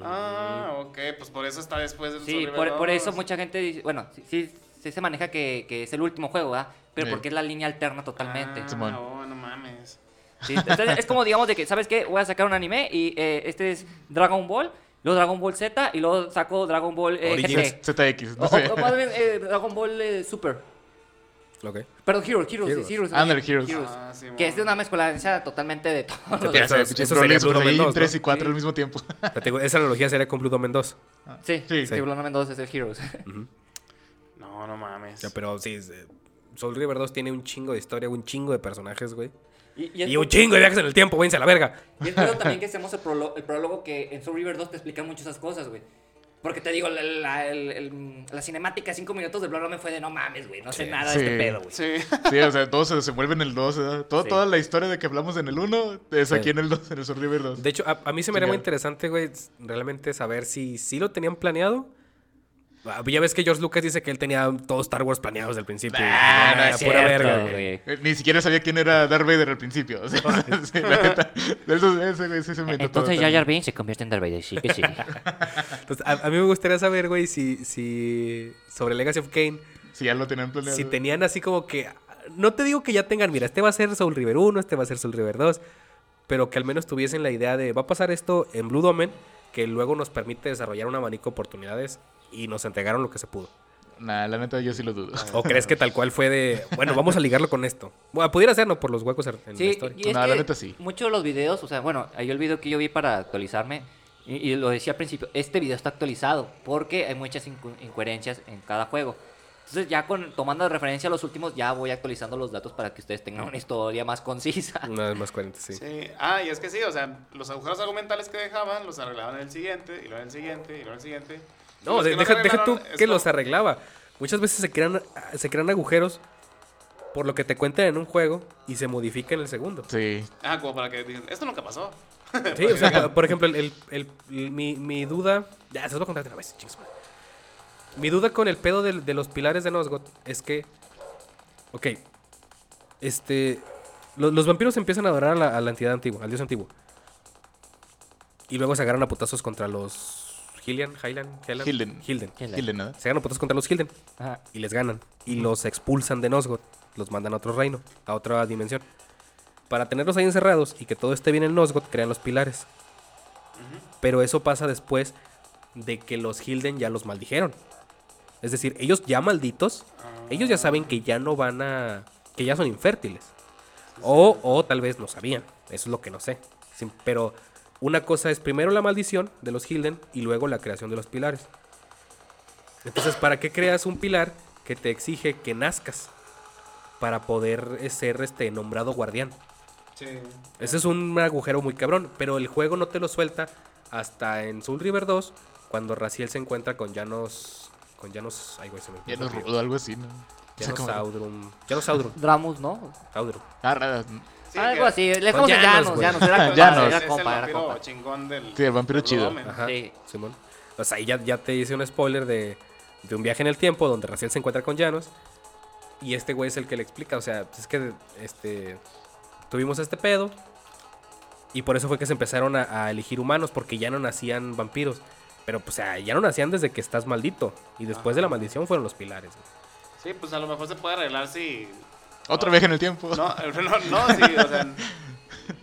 Ah, ok. Pues por eso está después del Sí, Soul River por, por eso 2. mucha gente dice, bueno, sí, sí, sí se maneja que, que es el último juego, ¿verdad? Pero Sí. porque es la línea alterna totalmente. Ah, Simón. oh, no mames. Sí, entonces es como, digamos, de que, ¿sabes qué? Voy a sacar un anime y eh, este es Dragon Ball, luego Dragon Ball Z y luego saco Dragon Ball eh. GT. ZX, no O, sé. o- o más bien eh, Dragon Ball eh, Super. Ok. Perdón, Heroes, Heroes, Heroes. Heroes. Under Heroes. Ah, sí, Que es de una mezcolanza totalmente de todo. Te Ya piensas, sabes, pinches eso sería problemas, Blue ahí Domain 2, 3 ¿no? y 4 Sí. al mismo tiempo. Digo, esa analogía sería con Blue Domain 2. Sí, Sí. Omen 2 es el Heroes. No, no mames. Ya, pero sí, eh, Soul River 2 tiene un chingo de historia, un chingo de personajes, güey. Y, y es Y un chingo de viajes en el tiempo, váyanse a la verga. Y es bueno también [LAUGHS] que hacemos el, prólogo que en Soul River 2 te explican muchas esas cosas, güey. Porque te digo, la, la, el- el- la cinemática de 5 minutos de Blood Omen fue de no mames, güey. No sé Sí. nada de este pedo, güey. Sí. Sí, o sea, todo se desenvuelve en el 2. ¿verdad? Todo, Sí. Toda la historia de que hablamos en el 1 es Sí. aquí en el 2, en el Soul River 2. De hecho, a, a mí se me haría muy interesante, güey, realmente saber si sí lo tenían planeado. Ah, Ya ves que George Lucas dice que él tenía todo Star Wars planeado desde el principio. Ah, no es pura cierto, verga, güey. Eh, Ni siquiera sabía quién era Darth Vader al principio. O sea, [LAUGHS] sí, la neta. Eso, ese güey sí se inventó todo Entonces Jar. Jar se convierte en Darth Vader, sí que sí. Entonces, [LAUGHS] a, a mí me gustaría saber, güey, si, si sobre Legacy of Kane, Si ya lo tenían planeado. si tenían así como que... No te digo que ya tengan, mira, este va a ser Soul River 1, este va a ser Soul River 2, pero que al menos tuviesen la idea de, va a pasar esto en Blue Domain, que luego nos permite desarrollar un abanico de oportunidades y nos entregaron lo que se pudo. Nah, la neta yo sí lo dudo. ¿O crees que tal cual fue de, bueno, vamos a ligarlo con esto? Bueno, pudiera ser, ¿no? Por los huecos en la Sí, historia. y es No, que la neta sí. muchos de los videos, o sea, bueno, ahí el video que yo vi para actualizarme, y, y lo decía al principio, este video está actualizado porque hay muchas inco- incoherencias en cada juego. Entonces ya con, tomando de referencia a los últimos, ya voy actualizando los datos para que ustedes tengan una historia más concisa. Una vez más coherente, sí. Sí. Ah, y es que sí, o sea, los agujeros argumentales que dejaban los arreglaban en el siguiente, y luego en el siguiente, y luego en el siguiente. No, los de- que deja, deja tú que los arreglaba. Muchas veces se crean, se crean agujeros por lo que te cuentan en un juego y se modifica en el segundo. Sí. Ah, como para que digan, esto nunca pasó. Sí, o sea, por- ejemplo, el, el- el- el- mi, mi duda... Ya, se los voy a contar de una vez, madre. Mi duda con el pedo del- de, los pilares de Nosgoth es que... Ok. Este... lo- Los, vampiros empiezan a adorar a la, a la entidad antigua, al dios antiguo. Y luego se agarran a putazos contra los... Hillian, Highland? Hilden. Hilden. Hilden. Dile nada. Se agarran a putazos contra los Hilden. Ajá. y les ganan. Y los expulsan de Nosgoth. Los mandan a otro reino, a otra dimensión. Para tenerlos ahí encerrados y que todo esté bien en Nosgoth, crean los pilares. Pero eso pasa después de que los Hilden ya los maldijeron. Es decir, ellos ya malditos, ellos ya saben que ya no van a... que ya son infértiles. O, o tal vez no sabían. Eso es lo que no sé. Sin- pero una cosa es primero la maldición de los Hilden y luego la creación de los pilares. Entonces, ¿para qué creas un pilar que te exige que nazcas para poder ser este nombrado guardián? Ese es un agujero muy cabrón, pero el juego no te lo suelta hasta en Soul River 2 cuando Raziel se encuentra con Janos con Janos, ay güey, se me rudo, algo así, ¿no? O sea, Janos como- Saudrum, Janos Saudrum, Dramus, ¿no? Saudrum. Ah, Sí, Algo así. Le dejamos en Llanos, Llanos. Llanos. Era compa, [LAUGHS] Llanos. era compa, era vampiro compa. chingón del. Sí, el vampiro del chido. Ajá, Sí. Simón. O sea, ahí ya, ya te hice un spoiler de, de un viaje en el tiempo donde Raziel se encuentra con Janos. Y este güey es el que le explica. O sea, pues es que este, tuvimos este pedo. Y por eso fue que se empezaron a, a elegir humanos, porque ya no nacían vampiros. Pero, pues, o sea, ya no nacían desde que estás maldito. Y después de la maldición fueron los pilares. güey. Sí, pues a lo mejor se puede arreglar si. Otro viaje en el tiempo. No, [LAUGHS] no, no, sí, o sea.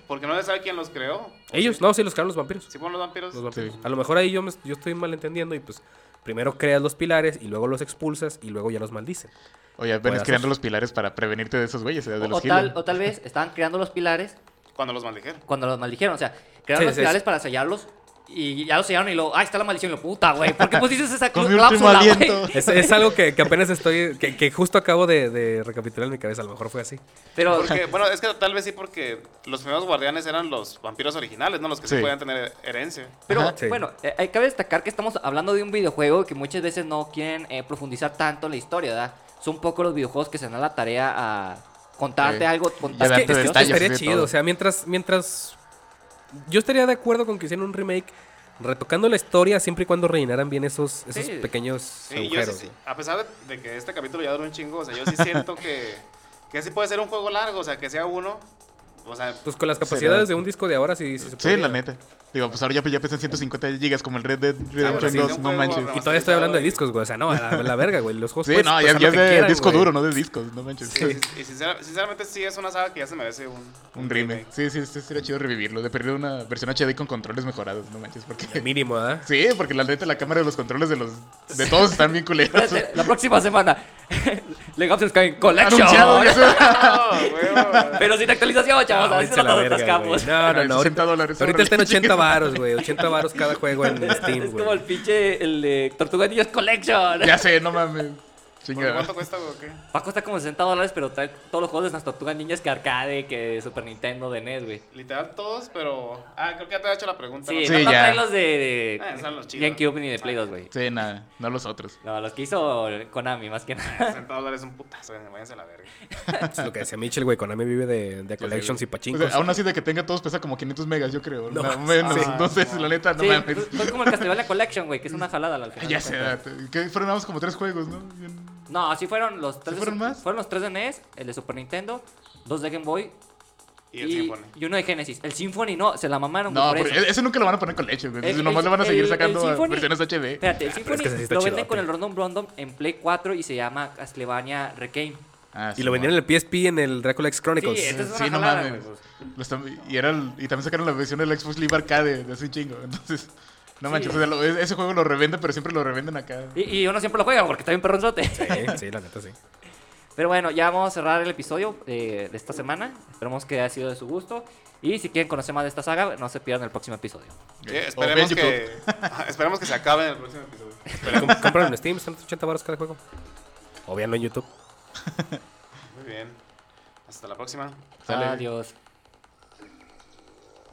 Porque no se sabe quién los creó. Ellos, no, sí, los crearon los vampiros. ¿Sí fueron los vampiros? Los vampiros. Sí. A lo mejor ahí yo, me- yo estoy malentendiendo y pues primero creas los pilares y luego los expulsas y luego ya los maldicen. O ya Puede vienes creando los pilares para prevenirte de esos güeyes, de O, los o tal, o tal vez estaban creando los pilares Cuando los maldijeron. cuando los maldijeron. O sea, crearon Sí, los sí, pilares sí. para sellarlos y ya los sellaron y luego, ah, está la maldición. Y lo puta, güey. ¿Por qué pusiste esa Con cl- mi último cláusula. Es, es algo que, que apenas estoy, que, que justo acabo de, de recapitular en mi cabeza. A lo mejor fue así. Pero, Porque, bueno, es que tal vez sí porque los primeros guardianes eran los vampiros originales, ¿no? Los que sí, Sí. podían tener herencia. pero Ajá. Sí. bueno, eh, hay- cabe destacar que estamos hablando de un videojuego que muchas veces no quieren eh, profundizar tanto en la historia, ¿verdad? Son pocos los videojuegos que se dan la tarea a contarte Sí. algo. Contarte Es que, es que estaría chido. todo. O sea, mientras, mientras. Yo estaría de acuerdo con que hicieran un remake retocando la historia siempre y cuando rellenaran bien esos, esos Sí. pequeños Sí, sí- agujeros. sí, a pesar de, de que este capítulo ya duró un chingo, o sea, yo sí siento que, que sí puede ser un juego largo, o sea, que sea uno. O sea, Pues con las Será- capacidades de un disco de ahora sí, sí se Sí, podría. la neta. Digo, pues ahora ya, ya pesan 150 gigas como el Red Dead Redemption sí, 2, un no manches. Y todavía estoy hablando de discos, güey. O sea, no, a la, la verga, güey. Los juegos Sí, puedes no, ya, es de quieran, disco güey. duro, no de discos, no manches. sí, y sincera- sinceramente sí es una saga que ya se merece un, Un remake. Sí, sí, sí, sería chido revivirlo. De perder una versión HD con controles mejorados, no manches. Porque... El mínimo, ¿verdad? Sí, porque la neta, la cámara de los controles de los de todos están bien culeros. [LAUGHS] La próxima semana, [LAUGHS] Legacy of Sky Collection. [LAUGHS] Güey, Pero sin actualización, chavos. No, a a no nos. No, no, no. 60 Ahorita, dólares. ahorita está en órale. 80 varos, güey. 80 varos cada juego en [LAUGHS] Steam, Es güey. como el pinche, el de Tortuga Ninjas Collection. Ya sé, no mames. ¿Por Chinga. ¿Cuánto cuesta, güey, o qué? Va a costar como 60 dólares, pero trae todos los juegos de las Tortugas Ninjas que arcade, que Super Nintendo, de NES, güey. Literal todos, pero... Ah, creo que ya te había hecho la pregunta. Sí, ¿no? Sí, no, no ya. trae los de, de Ah, son los chidos. GameCube ni de Play 2, güey. Sí, nada, no los otros. No, los que hizo Konami, más que nada. 60 dólares es un putazo, güey, váyanse a la verga. [LAUGHS] Es lo que decía Mitchell, güey. Konami vive de, de collections y O pachincos. sea, aún así de que tenga todos pesa como 500 megas, yo creo. No, No, menos. sí. Entonces, la neta, no sí, mames. fue- como el Castlevania Collection, güey, que es una jalada al final. Ya sé, cuentas. que como tres juegos, ¿no? No, así fueron los tres. de fueron más? Fueron los tres de NES, el de Super Nintendo, dos de Game Boy Y el Symphony. y uno de Genesis. El Symphony no, se la mamaron No, por pero eso. ese nunca lo van a poner con leche, güey. El- nomás el- le van a seguir el- sacando el Symphony- versiones HD. Espérate, el Ah, Symphony es que sí lo venden con el Random Random en Play 4 y se llama Castlevania Reclaim. Ah, Y lo vendieron en el PSP en el Dracula X Sí, Chronicles. es Sí, no mames. y, era el- y también sacaron la versión del Xbox Live Arcade de hace un chingo. Entonces, no Sí. manches. o sea, lo- ese juego lo revenden, pero siempre lo revenden acá. Y, y uno siempre lo juega porque está bien perronzote. Sí, [LAUGHS] sí, la neta, sí. Pero bueno, ya vamos a cerrar el episodio eh, de esta semana. Esperemos que haya sido de su gusto. Y si quieren conocer más de esta saga, no se pierdan el próximo episodio. Sí, esperemos, que, [LAUGHS] esperemos que se acabe en el próximo episodio. Com- Cómpralo en Steam, están 80 baros cada juego. O véanlo en YouTube. Muy bien. Hasta la próxima. Adiós.